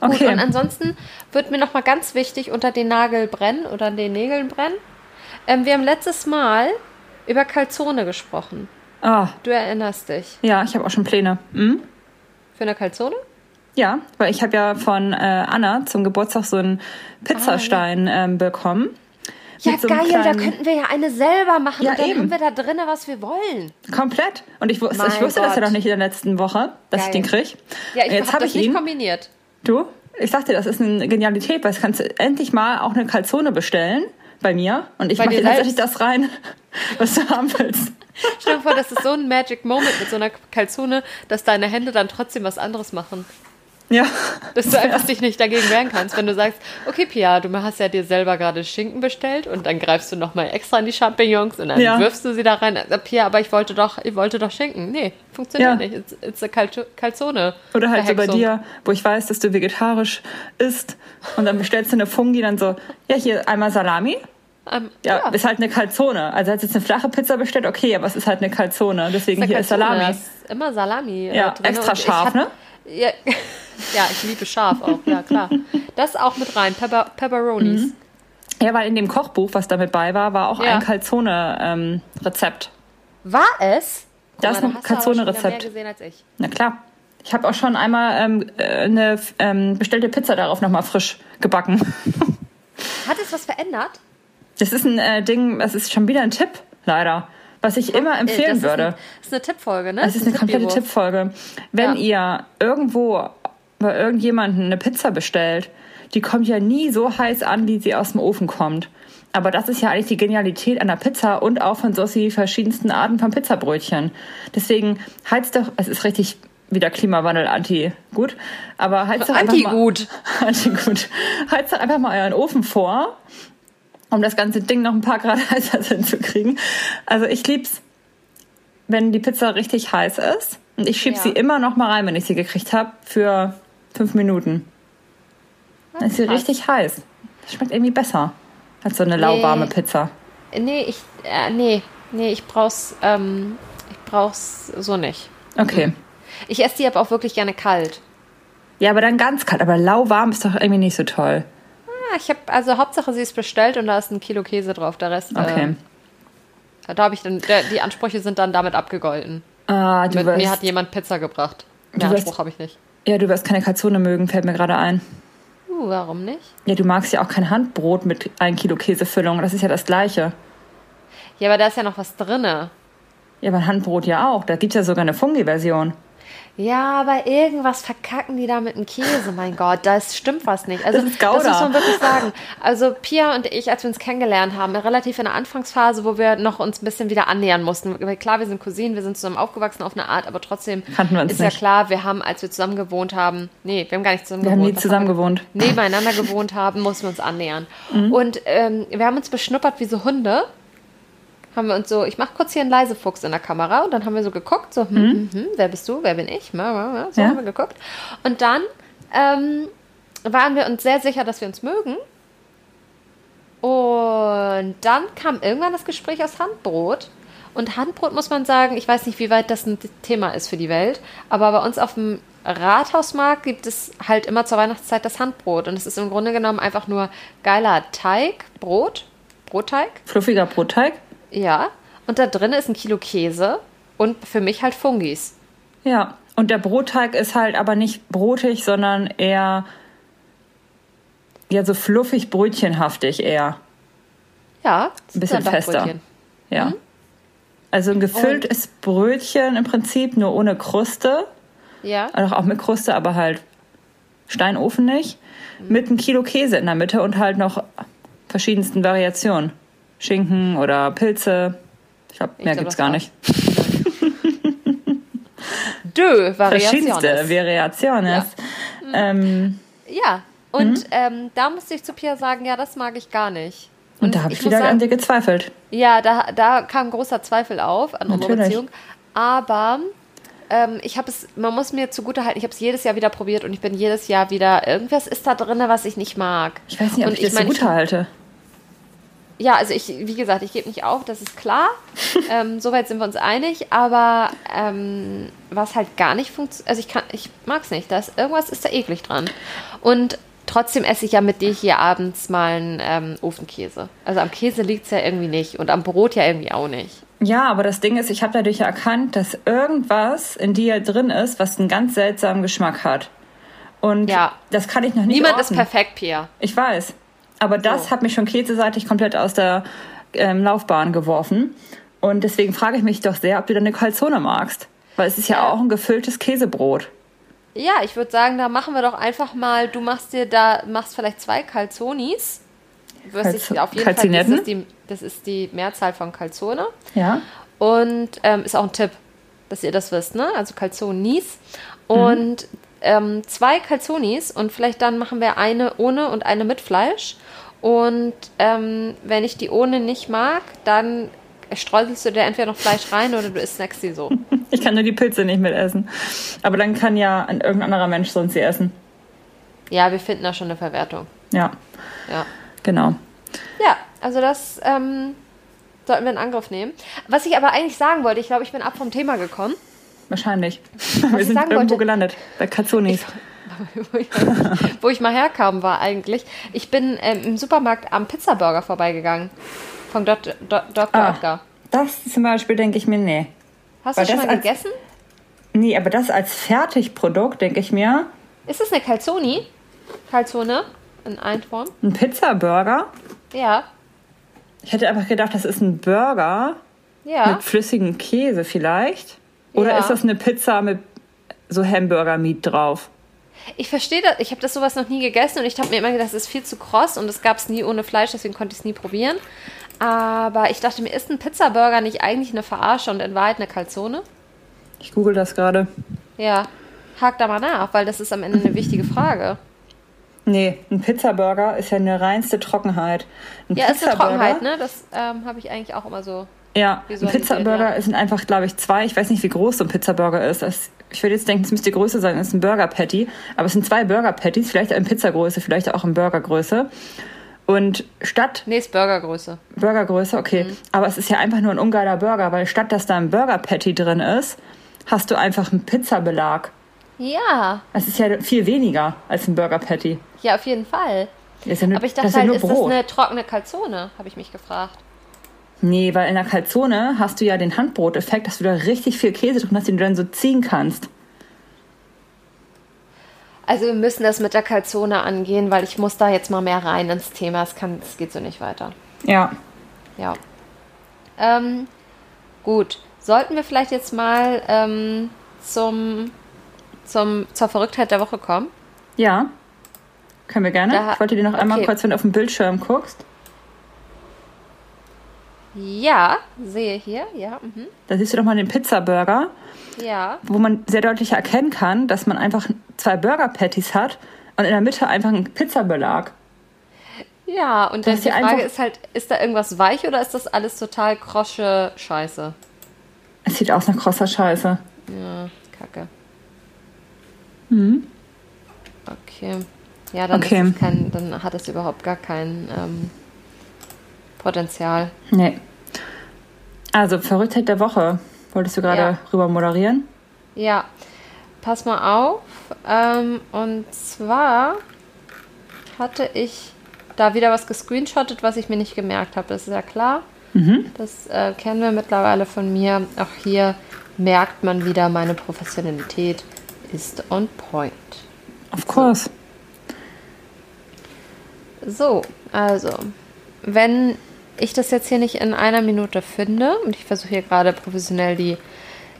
Gut, Okay. und ansonsten wird mir noch mal ganz wichtig unter den Nagel brennen oder den Nägeln brennen. Ähm, wir haben letztes Mal über Calzone gesprochen. Ah, Du erinnerst dich. ja, ich habe auch schon Pläne. Hm? Für eine Calzone? Ja, weil ich habe ja von äh, Anna zum Geburtstag so einen Pizzastein ähm, bekommen. Ja, so geil, da kleinen- könnten wir ja eine selber machen Ja, und dann eben. haben wir da drinnen, was wir wollen. Komplett. Und ich, wusste, ich Mein wusste das ja Gott. noch nicht in der letzten Woche, dass Geil. ich den krieg. Ja, ich Jetzt habe habe das ich nicht ihn. kombiniert. Du, ich sag dir, das ist eine Genialität, weil jetzt kannst du endlich mal auch eine Calzone bestellen bei mir und ich mache dir tatsächlich das rein, was du haben willst. Stell dir vor, das ist so ein Magic Moment mit so einer Calzone, dass deine Hände dann trotzdem was anderes machen. Ja, Dass du einfach dich nicht dagegen wehren kannst, wenn du sagst, okay, Pia, du hast ja dir selber gerade Schinken bestellt und dann greifst du nochmal extra in die Champignons und dann Ja. wirfst du sie da rein. Pia, aber ich wollte doch, ich wollte doch Schinken. Nee, funktioniert Ja. nicht. It's, it's a Calzo- Calzone. oder halt so bei dir, wo ich weiß, dass du vegetarisch isst und dann bestellst du eine Fungi, dann so, ja, hier einmal Salami. Ähm, Ja, ist halt eine Calzone. Also hat jetzt eine flache Pizza bestellt, okay, aber es ist halt eine Calzone, deswegen eine hier ist Calzone, Salami. da ist immer Salami. äh, Ja, extra scharf, ne? Ja, ja, ich liebe scharf auch, ja klar. Das auch mit rein, Pepper, Pepperonis. Ja, weil in dem Kochbuch, was damit bei war, war auch Ja. ein Calzone-Rezept. War es? Guck Da ist ein Calzone-Rezept. mehr gesehen als ich. Na klar. Ich habe auch schon einmal ähm, äh, eine ähm, bestellte Pizza darauf nochmal frisch gebacken. Hat es was verändert? Das ist ein äh, Ding, das ist schon wieder ein Tipp, leider, was ich immer Äh, empfehlen das würde. Ist das ist eine Tippfolge, ne? Das ist eine komplette. Tippfolge. Wenn ihr irgendwo bei irgendjemanden eine Pizza bestellt, die kommt ja nie so heiß an, wie sie aus dem Ofen kommt. Aber das ist ja eigentlich die Genialität der Pizza und auch von Sossi verschiedensten Arten von Pizzabrötchen. Deswegen heizt doch, es ist richtig wieder Klimawandel anti gut, aber heizt doch einfach Anti-gut. mal anti gut. Heizt doch einfach mal euren Ofen vor, um das ganze Ding noch ein paar Grad heißer hinzukriegen. Also ich lieb's, wenn die Pizza richtig heiß ist. Und ich schieb Ja. sie immer noch mal rein, wenn ich sie gekriegt habe, für fünf Minuten. Dann ist sie krass. richtig heiß. Das schmeckt irgendwie besser als so eine lauwarme Pizza. Nee, ich, äh, nee, nee, ich brauch's, ähm, ich brauch's so nicht. Okay. Ich esse die aber auch wirklich gerne kalt. Ja, aber dann ganz kalt. Aber lauwarm ist doch irgendwie nicht so toll. Ich habe, also Hauptsache sie ist bestellt und da ist ein Kilo Käse drauf. Der Rest, Okay. äh, da habe ich dann, der, die Ansprüche sind dann damit abgegolten. Ah, du Mit wirst, mir hat jemand Pizza gebracht. Wirst- Anspruch habe ich nicht. ja, du wirst keine Calzone mögen, fällt mir gerade ein. Uh, warum nicht? Ja, du magst ja auch kein Handbrot mit ein Kilo Käsefüllung. Das ist ja das Gleiche. Ja, aber da ist ja noch was drinne. Ja, aber ein Handbrot ja auch. Da gibt's ja sogar eine Fungi-Version. Ja, aber irgendwas verkacken die da mit dem Käse, mein Gott, da stimmt was nicht. Also Das ist Gouda. das muss man wirklich sagen. Also Pia und ich, als wir uns kennengelernt haben, relativ in der Anfangsphase, wo wir noch uns ein bisschen wieder annähern mussten. Klar, wir sind Cousinen, wir sind zusammen aufgewachsen auf eine Art, aber trotzdem wir ist ja nicht. klar, wir haben, als wir zusammen gewohnt haben, nee, wir haben gar nicht zusammen Wir haben gewohnt. nie Was zusammen wir? gewohnt. Mhm. Nebeneinander gewohnt haben, mussten wir uns annähern. Und ähm, wir haben uns beschnuppert wie so Hunde haben wir uns so, ich mache kurz hier einen Leisefuchs in der Kamera und dann haben wir so geguckt, so, hm, hm, hm, wer bist du, wer bin ich? So. Ja. haben wir geguckt. Und dann ähm, waren wir uns sehr sicher, dass wir uns mögen. Und dann kam irgendwann das Gespräch aus Handbrot. Und Handbrot muss man sagen, ich weiß nicht, wie weit das ein Thema ist für die Welt, aber bei uns auf dem Rathausmarkt gibt es halt immer zur Weihnachtszeit das Handbrot. Und es ist im Grunde genommen einfach nur geiler Teig, Brot, Brotteig, Fluffiger Brotteig. Ja. Und da drin ist ein Kilo Käse und für mich halt Fungis. Ja, und der Brotteig ist halt aber nicht brotig, sondern eher ja so fluffig brötchenhaftig eher. Ja, Ein bisschen fester. Ja. Also ein gefülltes Brötchen im Prinzip, nur ohne Kruste. Ja. Also auch mit Kruste, aber halt Steinofen nicht. Mit einem Kilo Käse in der Mitte und halt noch verschiedensten Variationen. Schinken oder Pilze. Ich glaube, mehr glaub, gibt's gar nicht. Dö, Variaciones. Variationen. Ähm, Ja, und ähm, da musste ich zu Pia sagen, ja, das mag ich gar nicht. und da habe ich, muss wieder sagen, an dir gezweifelt. Ja, da, da kam großer Zweifel auf an unserer Natürlich. Beziehung. Aber ähm, ich habe es, man muss mir zugutehalten, ich habe es jedes Jahr wieder probiert und ich bin jedes Jahr wieder, irgendwas ist da drin, was ich nicht mag. Ich weiß nicht, ob Und ich das mein, so gut halte. Ja, also ich, wie gesagt, ich gebe nicht auf, das ist klar. ähm, Soweit sind wir uns einig, aber ähm, was halt gar nicht funktioniert, also ich kann, ich mag es nicht, da ist, irgendwas ist da eklig dran. Und trotzdem esse ich ja mit dir hier abends mal einen ähm, Ofenkäse. Also am Käse liegt es ja irgendwie nicht und am Brot ja irgendwie auch nicht. Ja, aber das Ding ist, ich habe dadurch erkannt, dass irgendwas in dir drin ist, was einen ganz seltsamen Geschmack hat. Und Ja. das kann ich noch nicht Niemand ist orten. perfekt, Pia. Ich weiß. Aber das So. hat mich schon käseseitig komplett aus der ähm, Laufbahn geworfen. Und deswegen frage ich mich doch sehr, ob du deine Calzone magst. Weil es ist ja Ja. auch ein gefülltes Käsebrot. Ja, ich würde sagen, da machen wir doch einfach mal, du machst dir da, machst vielleicht zwei Calzonis. Wirst Calzo- auf jeden Fall, das ist, die, das ist die Mehrzahl von Calzone. Ja. Und ähm, ist auch ein Tipp, dass ihr das wisst, ne? Also Calzonis. Und ähm, zwei Calzonis und vielleicht dann machen wir eine ohne und eine mit Fleisch. Und ähm, wenn ich die ohne nicht mag, dann streuselst du dir entweder noch Fleisch rein oder du isst snackst die so. Ich kann nur die Pilze nicht mit essen. Aber dann kann ja ein irgendein anderer Mensch sonst sie essen. Ja, wir finden da schon eine Verwertung. Ja, Ja. genau. Ja, also das ähm, sollten wir in Angriff nehmen. Was ich aber eigentlich sagen wollte, ich glaube, ich bin ab vom Thema gekommen. Wahrscheinlich. Wir ich sind irgendwo wollte- gelandet. Bei Calzonis. wo ich- mal herkam, war eigentlich, ich bin ähm, im Supermarkt am Pizzaburger vorbeigegangen. Von Dok Do Dr. Ah, Oetker. das zum Beispiel denke ich mir, nee. Hast weil du schon mal als- gegessen? Nee, aber das als Fertigprodukt, denke ich mir, Ist das eine Calzoni? Calzone? In Einform? ein Pizzaburger. Ja. Ich hätte einfach gedacht, das ist ein Burger Ja. mit flüssigem Käse vielleicht. Oder Ja. ist das eine Pizza mit so Hamburger-Meat drauf? Ich verstehe das. Ich habe das sowas noch nie gegessen und ich habe mir immer gedacht, das ist viel zu kross und es gab es nie ohne Fleisch, deswegen konnte ich es nie probieren. Aber ich dachte mir, ist ein Pizzaburger nicht eigentlich eine Verarsche und in Wahrheit eine Calzone? Ich google das gerade. Ja. Hakt da mal nach, weil das ist am Ende eine wichtige Frage. Nee, ein Pizzaburger ist ja eine reinste Trockenheit. Ein Ja, ist eine Trockenheit, ne? Das ähm, habe ich eigentlich auch immer so. Ja, ein Pizzaburger ja. sind einfach, glaube ich, zwei. Ich weiß nicht, wie groß so ein Pizzaburger ist. Das, ich würde jetzt denken, es müsste größer sein als ein Burger Patty. Aber es sind zwei Burger Patties, vielleicht in Pizzagröße, vielleicht auch in Burgergröße. Und statt Nee, ist Burgergröße. Burgergröße, okay. Mhm. Aber es ist ja einfach nur ein ungeiler Burger, weil statt dass da ein Burger Patty drin ist, hast du einfach einen Pizzabelag. Ja, Das ist ja viel weniger als ein Burger Patty. ja, auf jeden Fall. Das ist ja nur, Aber ich das dachte ist ja halt, nur ist das Brot. eine trockene Calzone? Habe ich mich gefragt. Nee, weil in der Calzone hast du ja den Handbroteffekt, dass du da richtig viel Käse drin hast, den du dann so ziehen kannst. Also wir müssen das mit der Calzone angehen, weil ich muss da jetzt mal mehr rein ins Thema. Es, kann, es geht so nicht weiter. Ja. Ja. Ähm, gut. Sollten wir vielleicht jetzt mal ähm, zum, zum, zur Verrücktheit der Woche kommen? Ja. Können wir gerne. Da- ich wollte dir noch einmal okay. kurz, wenn du auf dem Bildschirm guckst, Ja, sehe hier. Ja, mhm. da siehst du doch mal den Pizzaburger, ja. wo man sehr deutlich erkennen kann, dass man einfach zwei Burger Patties hat und in der Mitte einfach einen Pizzabelag. Ja, und dann die Frage ist halt, ist da irgendwas weich oder ist das alles total krosche Scheiße? Es sieht aus nach krosser Scheiße. Ja, kacke. Okay. Ja, dann, Okay. Kein, dann hat es überhaupt gar kein ähm, Potenzial. Nee. Also, Verrücktheit der Woche. Wolltest du gerade Ja. rüber moderieren? Ja, pass mal auf. Ähm, und zwar hatte ich da wieder was gescreenshottet, was ich mir nicht gemerkt habe. Das ist ja klar. Mhm. Das äh, kennen wir mittlerweile von mir. Auch hier merkt man wieder, meine Professionalität ist on point. Of course. So, also, wenn ich das jetzt hier nicht in einer Minute finde, und ich versuche hier gerade professionell die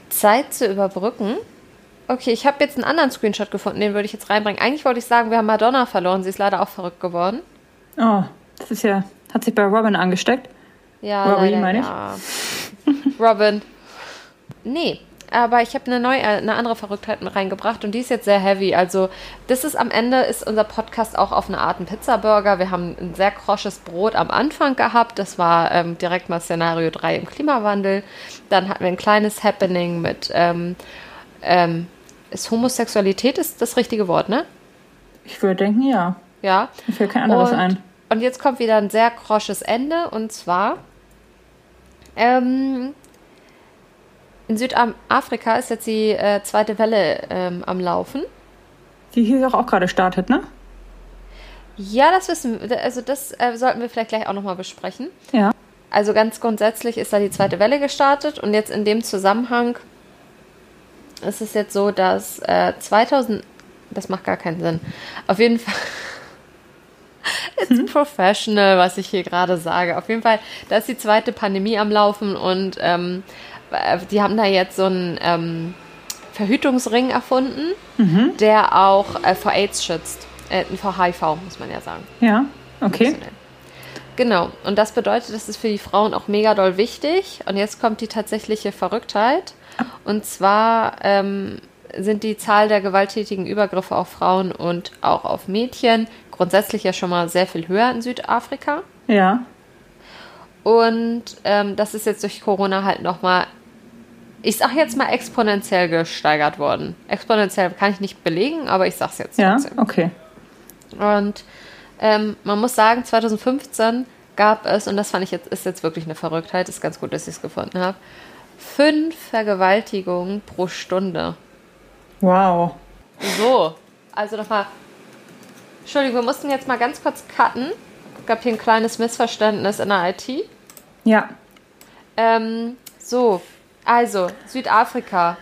Zeit zu überbrücken. Okay, ich habe jetzt einen anderen Screenshot gefunden, den würde ich jetzt reinbringen. Eigentlich wollte ich sagen, wir haben Madonna verloren, sie ist leider auch verrückt geworden. Oh, das ist ja, hat sich bei Robin angesteckt. Ja, Robin meine ich. Ja. Robin. Nee, aber ich habe eine neue, äh, eine andere Verrücktheit mit reingebracht und die ist jetzt sehr heavy. Also das ist am Ende ist unser Podcast auch auf eine Art ein Pizzaburger. Wir haben ein sehr krosches Brot am Anfang gehabt. Das war ähm, direkt mal Szenario 3 im Klimawandel. Dann hatten wir ein kleines Happening mit ähm, ähm, ist Homosexualität ist das richtige Wort, ne? Ich würde denken, ja. Ja. Mir fällt kein anderes und, ein. Und jetzt kommt wieder ein sehr krosches Ende und zwar ähm, in Südafrika ist jetzt die äh, zweite Welle ähm, am Laufen. Die hier auch gerade startet, ne? Ja, das wissen wir. Also das äh, sollten wir vielleicht gleich auch nochmal besprechen. Ja. Also ganz grundsätzlich ist da die zweite Welle gestartet und jetzt in dem Zusammenhang ist es jetzt so, dass äh, 2000, das macht gar keinen Sinn. Auf jeden Fall, it's hm? professional, was ich hier gerade sage. Auf jeden Fall, da ist die zweite Pandemie am Laufen und ähm, äh, die haben da jetzt so einen ähm, Verhütungsring erfunden, mhm. der auch äh, vor AIDS schützt. Äh, vor HIV, muss man ja sagen. Ja, okay. Genau, und das bedeutet, das ist für die Frauen auch mega doll wichtig. Und jetzt kommt die tatsächliche Verrücktheit. Und zwar ähm, sind die Zahl der gewalttätigen Übergriffe auf Frauen und auch auf Mädchen grundsätzlich ja schon mal sehr viel höher in Südafrika. Ja. Und ähm, das ist jetzt durch Corona halt nochmal, ich sag jetzt mal exponentiell gesteigert worden. Exponentiell kann ich nicht belegen, aber ich sag's jetzt trotzdem. Ja, okay. Und ähm, man muss sagen, 2015 gab es, und das fand ich jetzt, ist jetzt wirklich eine Verrücktheit, ist ganz gut, dass ich es gefunden habe, fünf Vergewaltigungen pro Stunde. Wow. So, also nochmal. Entschuldigung, wir mussten jetzt mal ganz kurz cutten. Es gab hier ein kleines Missverständnis in der IT. Ja. Ähm, so, also Südafrika.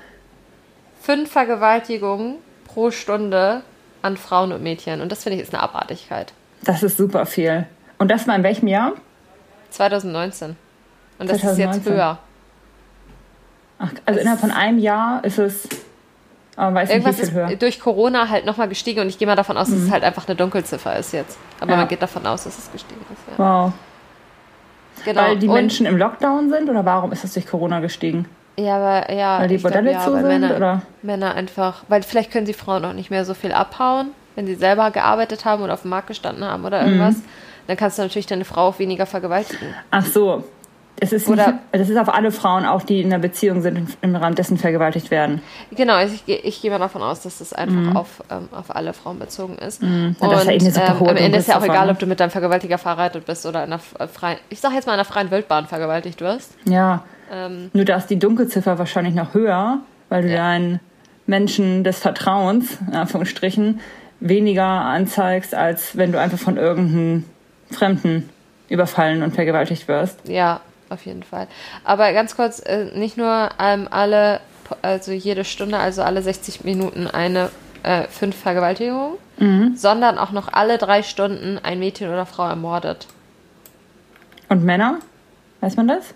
Fünf Vergewaltigungen pro Stunde an Frauen und Mädchen. Und das finde ich ist eine Abartigkeit. Das ist super viel. Und das war in welchem Jahr? 2019. Und das 2019. ist jetzt höher. Ach, also innerhalb von einem Jahr ist es aber weiß Irgendwas nicht, wie viel höher. ist durch Corona halt nochmal gestiegen und ich gehe mal davon aus, dass mhm. es halt einfach eine Dunkelziffer ist jetzt. Aber ja. man geht davon aus, dass es gestiegen ist. Ja. Wow. Genau. Weil die und Menschen im Lockdown sind oder warum ist es durch Corona gestiegen? Ja, aber ja. Weil die Bordelle glaub, ja, zu sind Männer, oder? Männer einfach, weil vielleicht können die Frauen auch nicht mehr so viel abhauen, wenn sie selber gearbeitet haben oder auf dem Markt gestanden haben oder irgendwas. Mhm. Dann kannst du natürlich deine Frau auch weniger vergewaltigen. Ach so, es ist, Oder, nicht, das ist auf alle Frauen auch, die in einer Beziehung sind und im Rahmen dessen vergewaltigt werden. Genau, ich, ich gehe mal davon aus, dass das einfach mhm. auf, ähm, auf alle Frauen bezogen ist. Mhm. Und, das ist ja ähm, am Ende ist ja auch egal, ob du mit deinem Vergewaltiger verheiratet bist oder in einer äh, freien, ich sag jetzt mal in einer freien Wildbahn vergewaltigt wirst. Ja. Ähm, Nur da ist die Dunkelziffer wahrscheinlich noch höher, weil du ja. deinen Menschen des Vertrauens, in Anführungsstrichen, weniger anzeigst, als wenn du einfach von irgendeinem Fremden überfallen und vergewaltigt wirst. Ja, auf jeden Fall. Aber ganz kurz, äh, nicht nur ähm, alle, also jede Stunde, also alle 60 Minuten eine äh, fünf Vergewaltigungen, mhm. sondern auch noch alle drei Stunden ein Mädchen oder Frau ermordet. Und Männer? Weiß man das?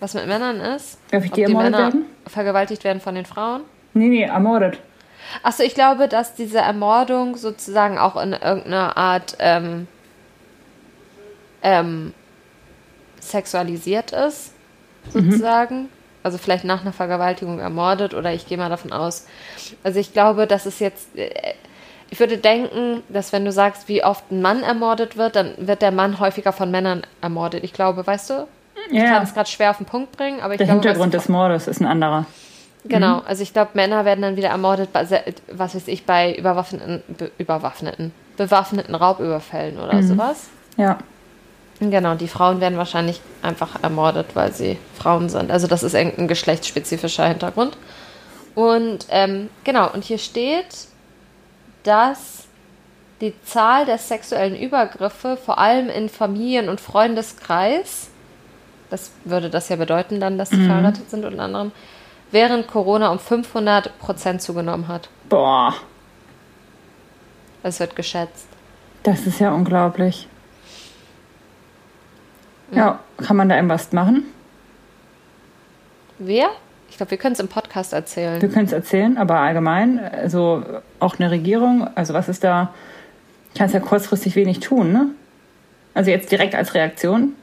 Was mit Männern ist? Darf ich die, die ermordet Männer werden? vergewaltigt werden von den Frauen? Nee, nee, ermordet. Achso, ich glaube, dass diese Ermordung sozusagen auch in irgendeiner Art ähm, ähm, sexualisiert ist, sozusagen. Mhm. Also vielleicht nach einer Vergewaltigung ermordet oder ich gehe mal davon aus. Also ich glaube, dass es jetzt. Äh, ich würde denken, dass wenn du sagst, wie oft ein Mann ermordet wird, dann wird der Mann häufiger von Männern ermordet. Ich glaube, weißt du? Ich kann es gerade schwer auf den Punkt bringen, aber ich der glaube. Der Hintergrund des Mordes ist ein anderer. Genau, mhm. also ich glaube, Männer werden dann wieder ermordet, bei, was weiß ich, bei überwaffneten, be, überwaffneten, bewaffneten Raubüberfällen oder mhm. sowas. Ja. Genau, die Frauen werden wahrscheinlich einfach ermordet, weil sie Frauen sind. Also das ist irgendein geschlechtsspezifischer Hintergrund. Und ähm, genau, und hier steht, dass die Zahl der sexuellen Übergriffe vor allem in Familien- und Freundeskreis das würde das ja bedeuten dann, dass sie mhm. verheiratet sind unter anderem, während Corona um 500 Prozent zugenommen hat. Boah. Es wird geschätzt. Das ist ja unglaublich. Ja, kann man da irgendwas machen? Wer? Ich glaube, wir können es im Podcast erzählen. Wir können es erzählen, aber allgemein, also auch eine Regierung, also was ist da, kannst ja kurzfristig wenig tun, ne? Also jetzt direkt als Reaktion.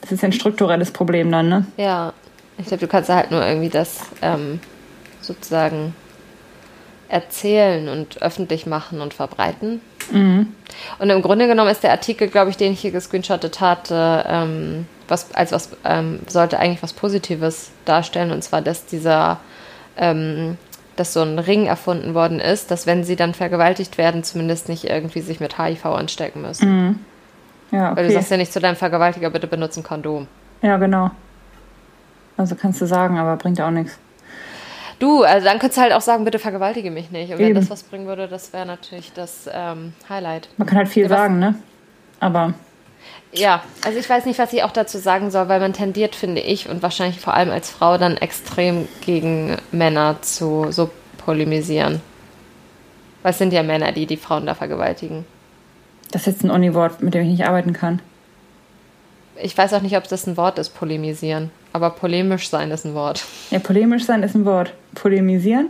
Das ist ja ein strukturelles Problem dann, ne? Ja, ich glaube, du kannst halt nur irgendwie das ähm, sozusagen erzählen und öffentlich machen und verbreiten. Mhm. Und im Grunde genommen ist der Artikel, glaube ich, den ich hier gescreenshottet hatte, ähm, was, als was ähm, sollte eigentlich was Positives darstellen, und zwar, dass dieser, ähm, dass so ein Ring erfunden worden ist, dass wenn sie dann vergewaltigt werden, zumindest nicht irgendwie sich mit HIV anstecken müssen. Mhm. Ja, okay. Weil du sagst ja nicht zu deinem Vergewaltiger, bitte benutze ein Kondom. Ja, genau. Also kannst du sagen, aber bringt auch nichts. Du, also dann könntest du halt auch sagen, bitte vergewaltige mich nicht. Und wenn Eben. das was bringen würde, das wäre natürlich das ähm, Highlight. Man kann halt viel ja, sagen, ne? Aber. Ja, also ich weiß nicht, was ich auch dazu sagen soll, weil man tendiert, finde ich, und wahrscheinlich vor allem als Frau dann extrem gegen Männer zu so polemisieren. Was sind ja Männer, die die Frauen da vergewaltigen? Das ist jetzt ein Uni-Wort, mit dem ich nicht arbeiten kann. Ich weiß auch nicht, ob das ein Wort ist, polemisieren. Aber polemisch sein ist ein Wort. Ja, polemisch sein ist ein Wort. Polemisieren?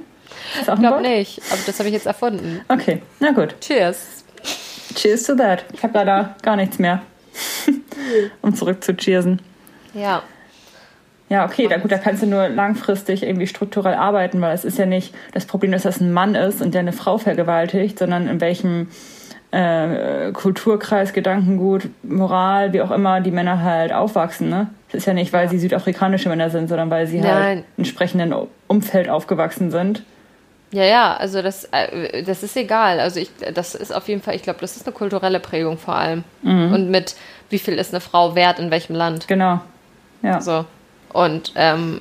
Ist auch ich glaube nicht, aber das habe ich jetzt erfunden. Okay, na gut. Cheers. Cheers to that. Ich habe leider gar nichts mehr. um zurück zu cheersen. Ja. Ja, okay, da, gut, da kannst du nur langfristig irgendwie strukturell arbeiten, weil es ist ja nicht das Problem, dass das ein Mann ist und der eine Frau vergewaltigt, sondern in welchem äh, Kulturkreis, Gedankengut, Moral, wie auch immer die Männer halt aufwachsen. Ne? Das ist ja nicht, weil sie südafrikanische Männer sind, sondern weil sie halt Nein. halt in entsprechenden Umfeld aufgewachsen sind. Ja, ja, also das, äh, das ist egal. Also ich, das ist auf jeden Fall, ich glaube, das ist eine kulturelle Prägung vor allem. Mhm. Und mit wie viel ist eine Frau wert in welchem Land. Genau. Ja. So. Und ähm,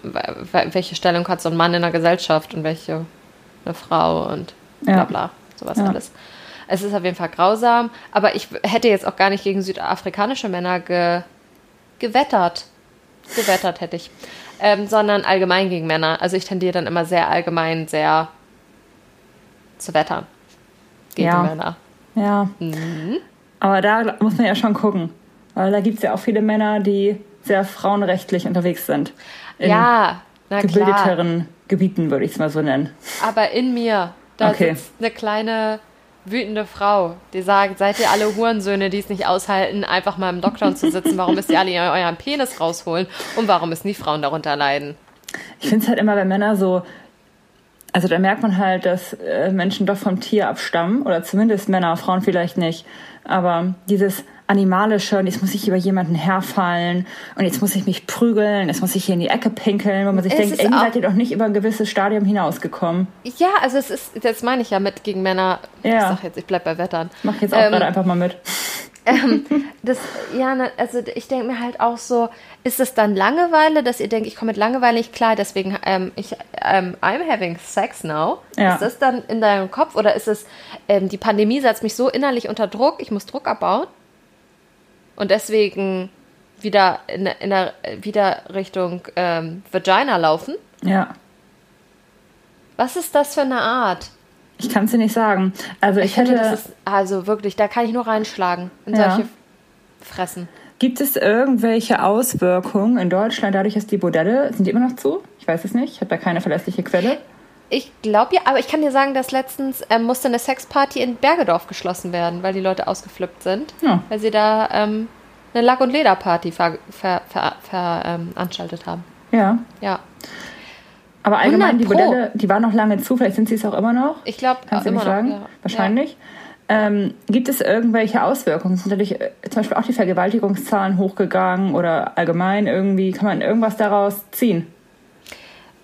welche Stellung hat so ein Mann in der Gesellschaft und welche eine Frau und bla bla, sowas ja. alles. Es ist auf jeden Fall grausam, aber ich hätte jetzt auch gar nicht gegen südafrikanische Männer ge gewettert. Gewettert hätte ich. Ähm, sondern allgemein gegen Männer. Also ich tendiere dann immer sehr allgemein, sehr zu wettern. Gegen ja. Männer. Ja. Mhm. Aber da muss man ja schon gucken. Weil da gibt es ja auch viele Männer, die sehr frauenrechtlich unterwegs sind. In ja, na gebildeteren klar. Gebieten, würde ich es mal so nennen. Aber in mir, da okay. sitzt eine kleine wütende Frau, die sagt, seid ihr alle Hurensöhne, die es nicht aushalten, einfach mal im Lockdown zu sitzen? Warum müsst ihr alle euren Penis rausholen? Und warum müssen die Frauen darunter leiden? Ich finde es halt immer, wenn Männer so, also da merkt man halt, dass äh, Menschen doch vom Tier abstammen, oder zumindest Männer, Frauen vielleicht nicht. Aber dieses, animalische und jetzt muss ich über jemanden herfallen und jetzt muss ich mich prügeln, jetzt muss ich hier in die Ecke pinkeln, wo man sich es denkt, ey, seid ihr doch nicht über ein gewisses Stadium hinausgekommen. Ja, also es ist, das meine ich ja mit gegen Männer. Ja. Ich sag jetzt, ich bleib bei Wettern. Mach jetzt auch ähm, gerade einfach mal mit. ähm, das, ja, ne, also ich denke mir halt auch so, ist es dann Langeweile, dass ihr denkt, ich komme mit Langeweile nicht klar, deswegen ähm, ich, ähm, I'm having sex now. Ja. Ist das dann in deinem Kopf oder ist es, ähm, die Pandemie setzt mich so innerlich unter Druck, ich muss Druck abbauen? Und deswegen wieder in, in der wieder Richtung ähm, Vagina laufen. Ja. Was ist das für eine Art? Ich kann es dir nicht sagen. Also ich, ich hätte. Finde, ist, also wirklich, da kann ich nur reinschlagen in ja. solche Fressen. Gibt es irgendwelche Auswirkungen in Deutschland dadurch, dass die Bordelle, sind die immer noch zu? Ich weiß es nicht, ich habe da keine verlässliche Quelle. Ich glaube ja, aber ich kann dir sagen, dass letztens ähm, musste eine Sexparty in Bergedorf geschlossen werden, weil die Leute ausgeflippt sind. Ja. Weil sie da ähm, eine Lack- und Lederparty ver, ver, ver, veranstaltet ähm, haben. Ja. Ja. Aber allgemein, die Modelle, die waren noch lange zu, vielleicht sind sie es auch immer noch. Ich glaube, Kannst du immer sagen? Noch, ja. Wahrscheinlich. Ja. Ähm, gibt es irgendwelche Auswirkungen? Sind natürlich äh, zum Beispiel auch die Vergewaltigungszahlen hochgegangen oder allgemein irgendwie, kann man irgendwas daraus ziehen?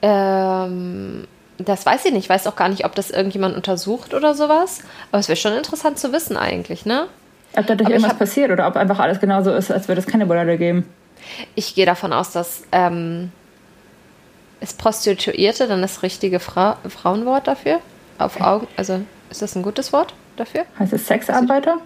Ähm, das weiß ich nicht. Ich weiß auch gar nicht, ob das irgendjemand untersucht oder sowas. Aber es wäre schon interessant zu wissen eigentlich, ne? Ob dadurch Aber irgendwas hab, passiert oder ob einfach alles genauso ist, als würde es keine Bordelle geben. Ich gehe davon aus, dass ähm, ist Prostituierte dann das richtige Fra Frauenwort dafür? Auf Augen, also ist das ein gutes Wort dafür? Heißt es Sexarbeiter?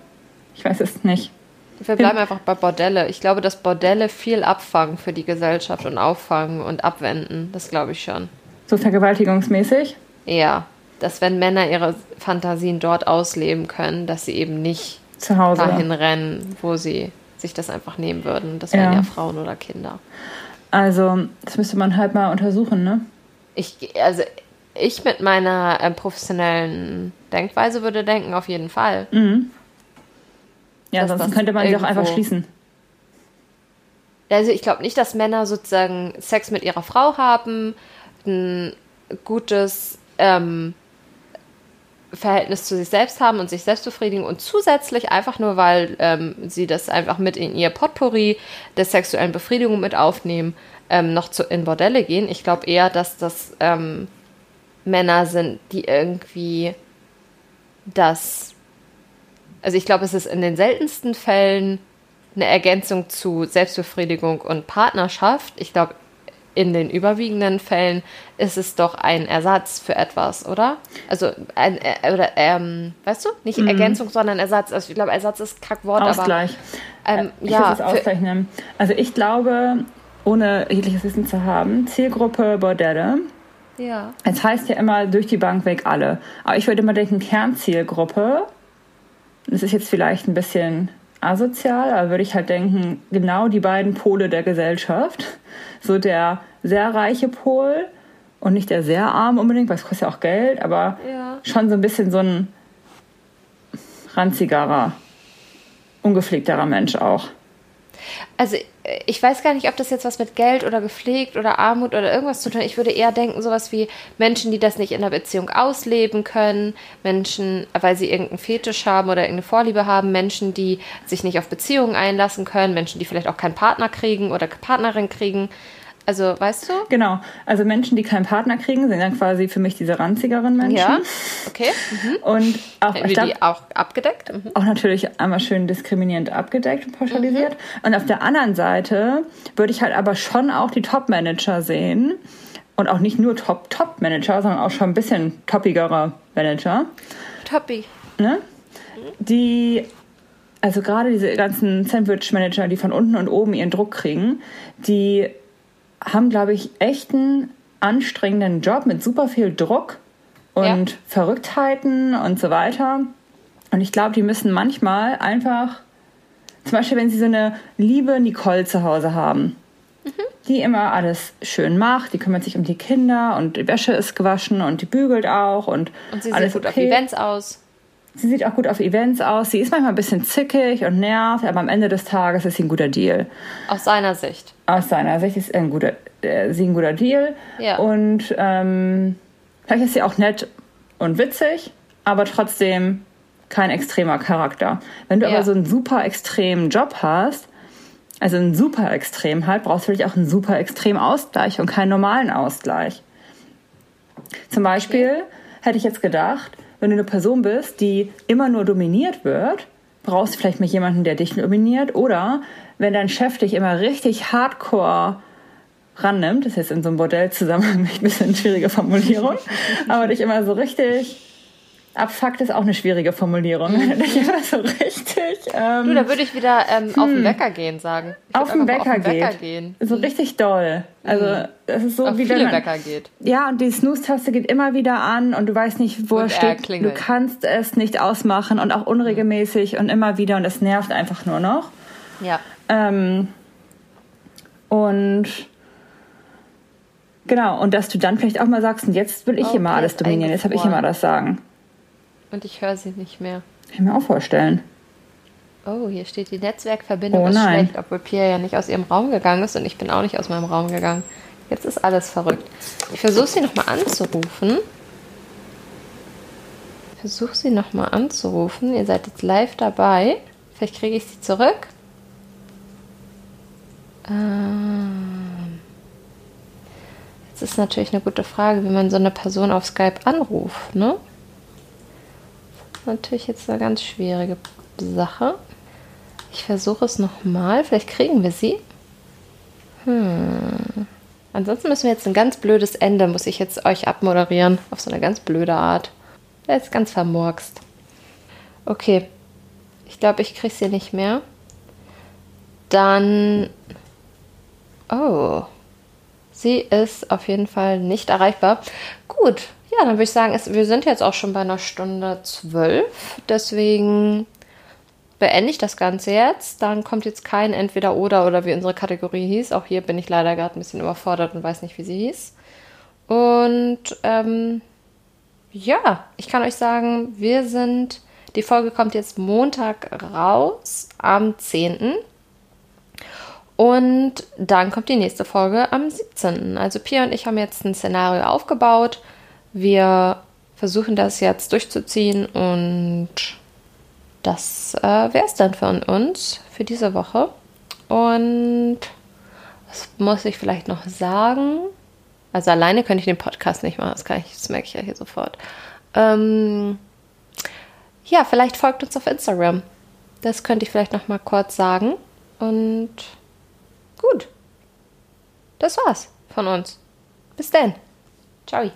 Ich weiß es nicht. Wir bleiben einfach bei Bordelle. Ich glaube, dass Bordelle viel abfangen für die Gesellschaft und auffangen und abwenden. Das glaube ich schon. So vergewaltigungsmäßig? Ja. Dass wenn Männer ihre Fantasien dort ausleben können, dass sie eben nicht Zu Hause. dahin rennen, wo sie sich das einfach nehmen würden. Das wären Ja. ja Frauen oder Kinder. Also, das müsste man halt mal untersuchen, ne? Ich, also ich mit meiner ähm, professionellen Denkweise würde denken, auf jeden Fall. Ja, Dass sonst könnte man sie auch einfach schließen. Also ich glaube nicht, dass Männer sozusagen Sex mit ihrer Frau haben, ein gutes ähm, Verhältnis zu sich selbst haben und sich selbst befriedigen und zusätzlich einfach nur, weil ähm, sie das einfach mit in ihr Potpourri der sexuellen Befriedigung mit aufnehmen, ähm, noch zu, in Bordelle gehen. Ich glaube eher, dass das ähm, Männer sind, die irgendwie das, also ich glaube, es ist in den seltensten Fällen eine Ergänzung zu Selbstbefriedigung und Partnerschaft. Ich glaube, in den überwiegenden Fällen ist es doch ein Ersatz für etwas, oder? Also, ein, äh, oder, ähm, weißt du? Nicht Ergänzung, sondern Ersatz. Also, ich glaube, Ersatz ist Kackwort, Ausgleich. aber. Ähm, ich ja, würde es nennen. Also ich glaube, ohne jegliches Wissen zu haben, Zielgruppe Bordelle. ja. Es heißt ja immer durch die Bank weg alle. Aber ich würde immer denken, Kernzielgruppe. Das ist jetzt vielleicht ein bisschen asozial, aber würde ich halt denken, genau die beiden Pole der Gesellschaft. So der sehr reiche Pol und nicht der sehr arm unbedingt, weil es kostet ja auch Geld, aber Ja. schon so ein bisschen so ein ranzigerer, ungepflegterer Mensch auch. Also äh, ich weiß gar nicht, ob das jetzt was mit Geld oder gepflegt oder Armut oder irgendwas zu tun hat. Ich würde eher denken, sowas wie Menschen, die das nicht in der Beziehung ausleben können, Menschen, weil sie irgendeinen Fetisch haben oder irgendeine Vorliebe haben, Menschen, die sich nicht auf Beziehungen einlassen können, Menschen, die vielleicht auch keinen Partner kriegen oder Partnerin kriegen. Also, weißt du? Genau, also Menschen, die keinen Partner kriegen, sind dann quasi für mich diese ranzigeren Menschen. Ja. Okay. Mhm. Und auch, Hätten wir die auch abgedeckt? Mhm. auch natürlich einmal schön diskriminierend abgedeckt und pauschalisiert. Und auf der anderen Seite würde ich halt aber schon auch die Top-Manager sehen. Und auch nicht nur Top-Top-Manager, sondern auch schon ein bisschen toppigere Manager. Toppi. Ne? Die, also gerade diese ganzen Sandwich-Manager, die von unten und oben ihren Druck kriegen, die haben, glaube ich, echt einen anstrengenden Job mit super viel Druck und Ja. Verrücktheiten und so weiter. Und ich glaube, die müssen manchmal einfach, zum Beispiel, wenn sie so eine liebe Nicole zu Hause haben, die immer alles schön macht, die kümmert sich um die Kinder und die Wäsche ist gewaschen und die bügelt auch und, Und sie alles sieht gut auf okay. Events aus. Sie sieht auch gut auf Events aus. Sie ist manchmal ein bisschen zickig und nervt, aber am Ende des Tages ist sie ein guter Deal. Aus seiner Sicht. Aus seiner Sicht ist ein guter, äh, sie ein guter Deal. Ja. Und ähm, vielleicht ist sie auch nett und witzig, aber trotzdem kein extremer Charakter. Wenn du Ja. aber so einen super extremen Job hast, also einen super extrem halt, brauchst du natürlich auch einen super extrem Ausgleich und keinen normalen Ausgleich. Zum Beispiel hätte ich jetzt gedacht, wenn du eine Person bist, die immer nur dominiert wird, brauchst du vielleicht mal jemanden, der dich dominiert. Oder wenn dein Chef dich immer richtig hardcore rannimmt, das ist jetzt in so einem Bordellzusammenhang ein bisschen schwierige Formulierung, aber dich immer so richtig abfuckt, ist auch eine schwierige Formulierung. Wenn er dich immer so richtig ähm, Du, da würde ich wieder ähm, auf den Wecker gehen sagen. Ich auf den Wecker, mal auf den Wecker gehen. So richtig doll. Also das ist so Auf wie wenn viele man, Wecker geht. ja, und die Snooze-Taste geht immer wieder an und du weißt nicht, wo Und er steht. Du klingelt. kannst es nicht ausmachen und auch unregelmäßig und immer wieder und es nervt einfach nur noch. Ja. Ähm, und genau, und dass du dann vielleicht auch mal sagst, und jetzt will ich Oh, immer Bier alles dominieren, jetzt habe ich immer eingefroren. das Sagen. Und ich höre sie nicht mehr. Kann ich mir auch vorstellen. Oh, hier steht, die Netzwerkverbindung Oh ist nein. schlecht, obwohl Pia ja nicht aus ihrem Raum gegangen ist und ich bin auch nicht aus meinem Raum gegangen. Jetzt ist alles verrückt. Ich versuche sie nochmal anzurufen. Ich versuche sie nochmal anzurufen. Ihr seid jetzt live dabei. Vielleicht kriege ich sie zurück. Ähm. Jetzt ist natürlich eine gute Frage, wie man so eine Person auf Skype anruft, ne? Natürlich jetzt eine ganz schwierige Sache. Ich versuche es nochmal. Vielleicht kriegen wir sie. Hm. Ansonsten müssen wir jetzt ein ganz blödes Ende, muss ich jetzt euch abmoderieren. Auf so eine ganz blöde Art. Der ist ganz vermurkst. Okay. Ich glaube, ich kriege sie nicht mehr. dann. Oh. Sie ist auf jeden Fall nicht erreichbar. Gut, ja, dann würde ich sagen, es, wir sind jetzt auch schon bei einer Stunde zwölf. Deswegen beende ich das Ganze jetzt. Dann kommt jetzt kein Entweder-Oder oder wie unsere Kategorie hieß. Auch hier bin ich leider gerade ein bisschen überfordert und weiß nicht, wie sie hieß. Und ähm, ja, ich kann euch sagen, wir sind, die Folge kommt jetzt Montag raus, am 10. Und dann kommt die nächste Folge am 17. Also Pia und ich haben jetzt ein Szenario aufgebaut. Wir versuchen das jetzt durchzuziehen und das äh, wäre es dann von uns für diese Woche. Und was muss ich vielleicht noch sagen? Also alleine könnte ich den Podcast nicht machen, das, kann ich, das merke ich ja hier sofort. Ähm, ja, vielleicht folgt uns auf Instagram. Das könnte ich vielleicht noch mal kurz sagen. Und gut. Das war's von uns. Bis dann. Ciao.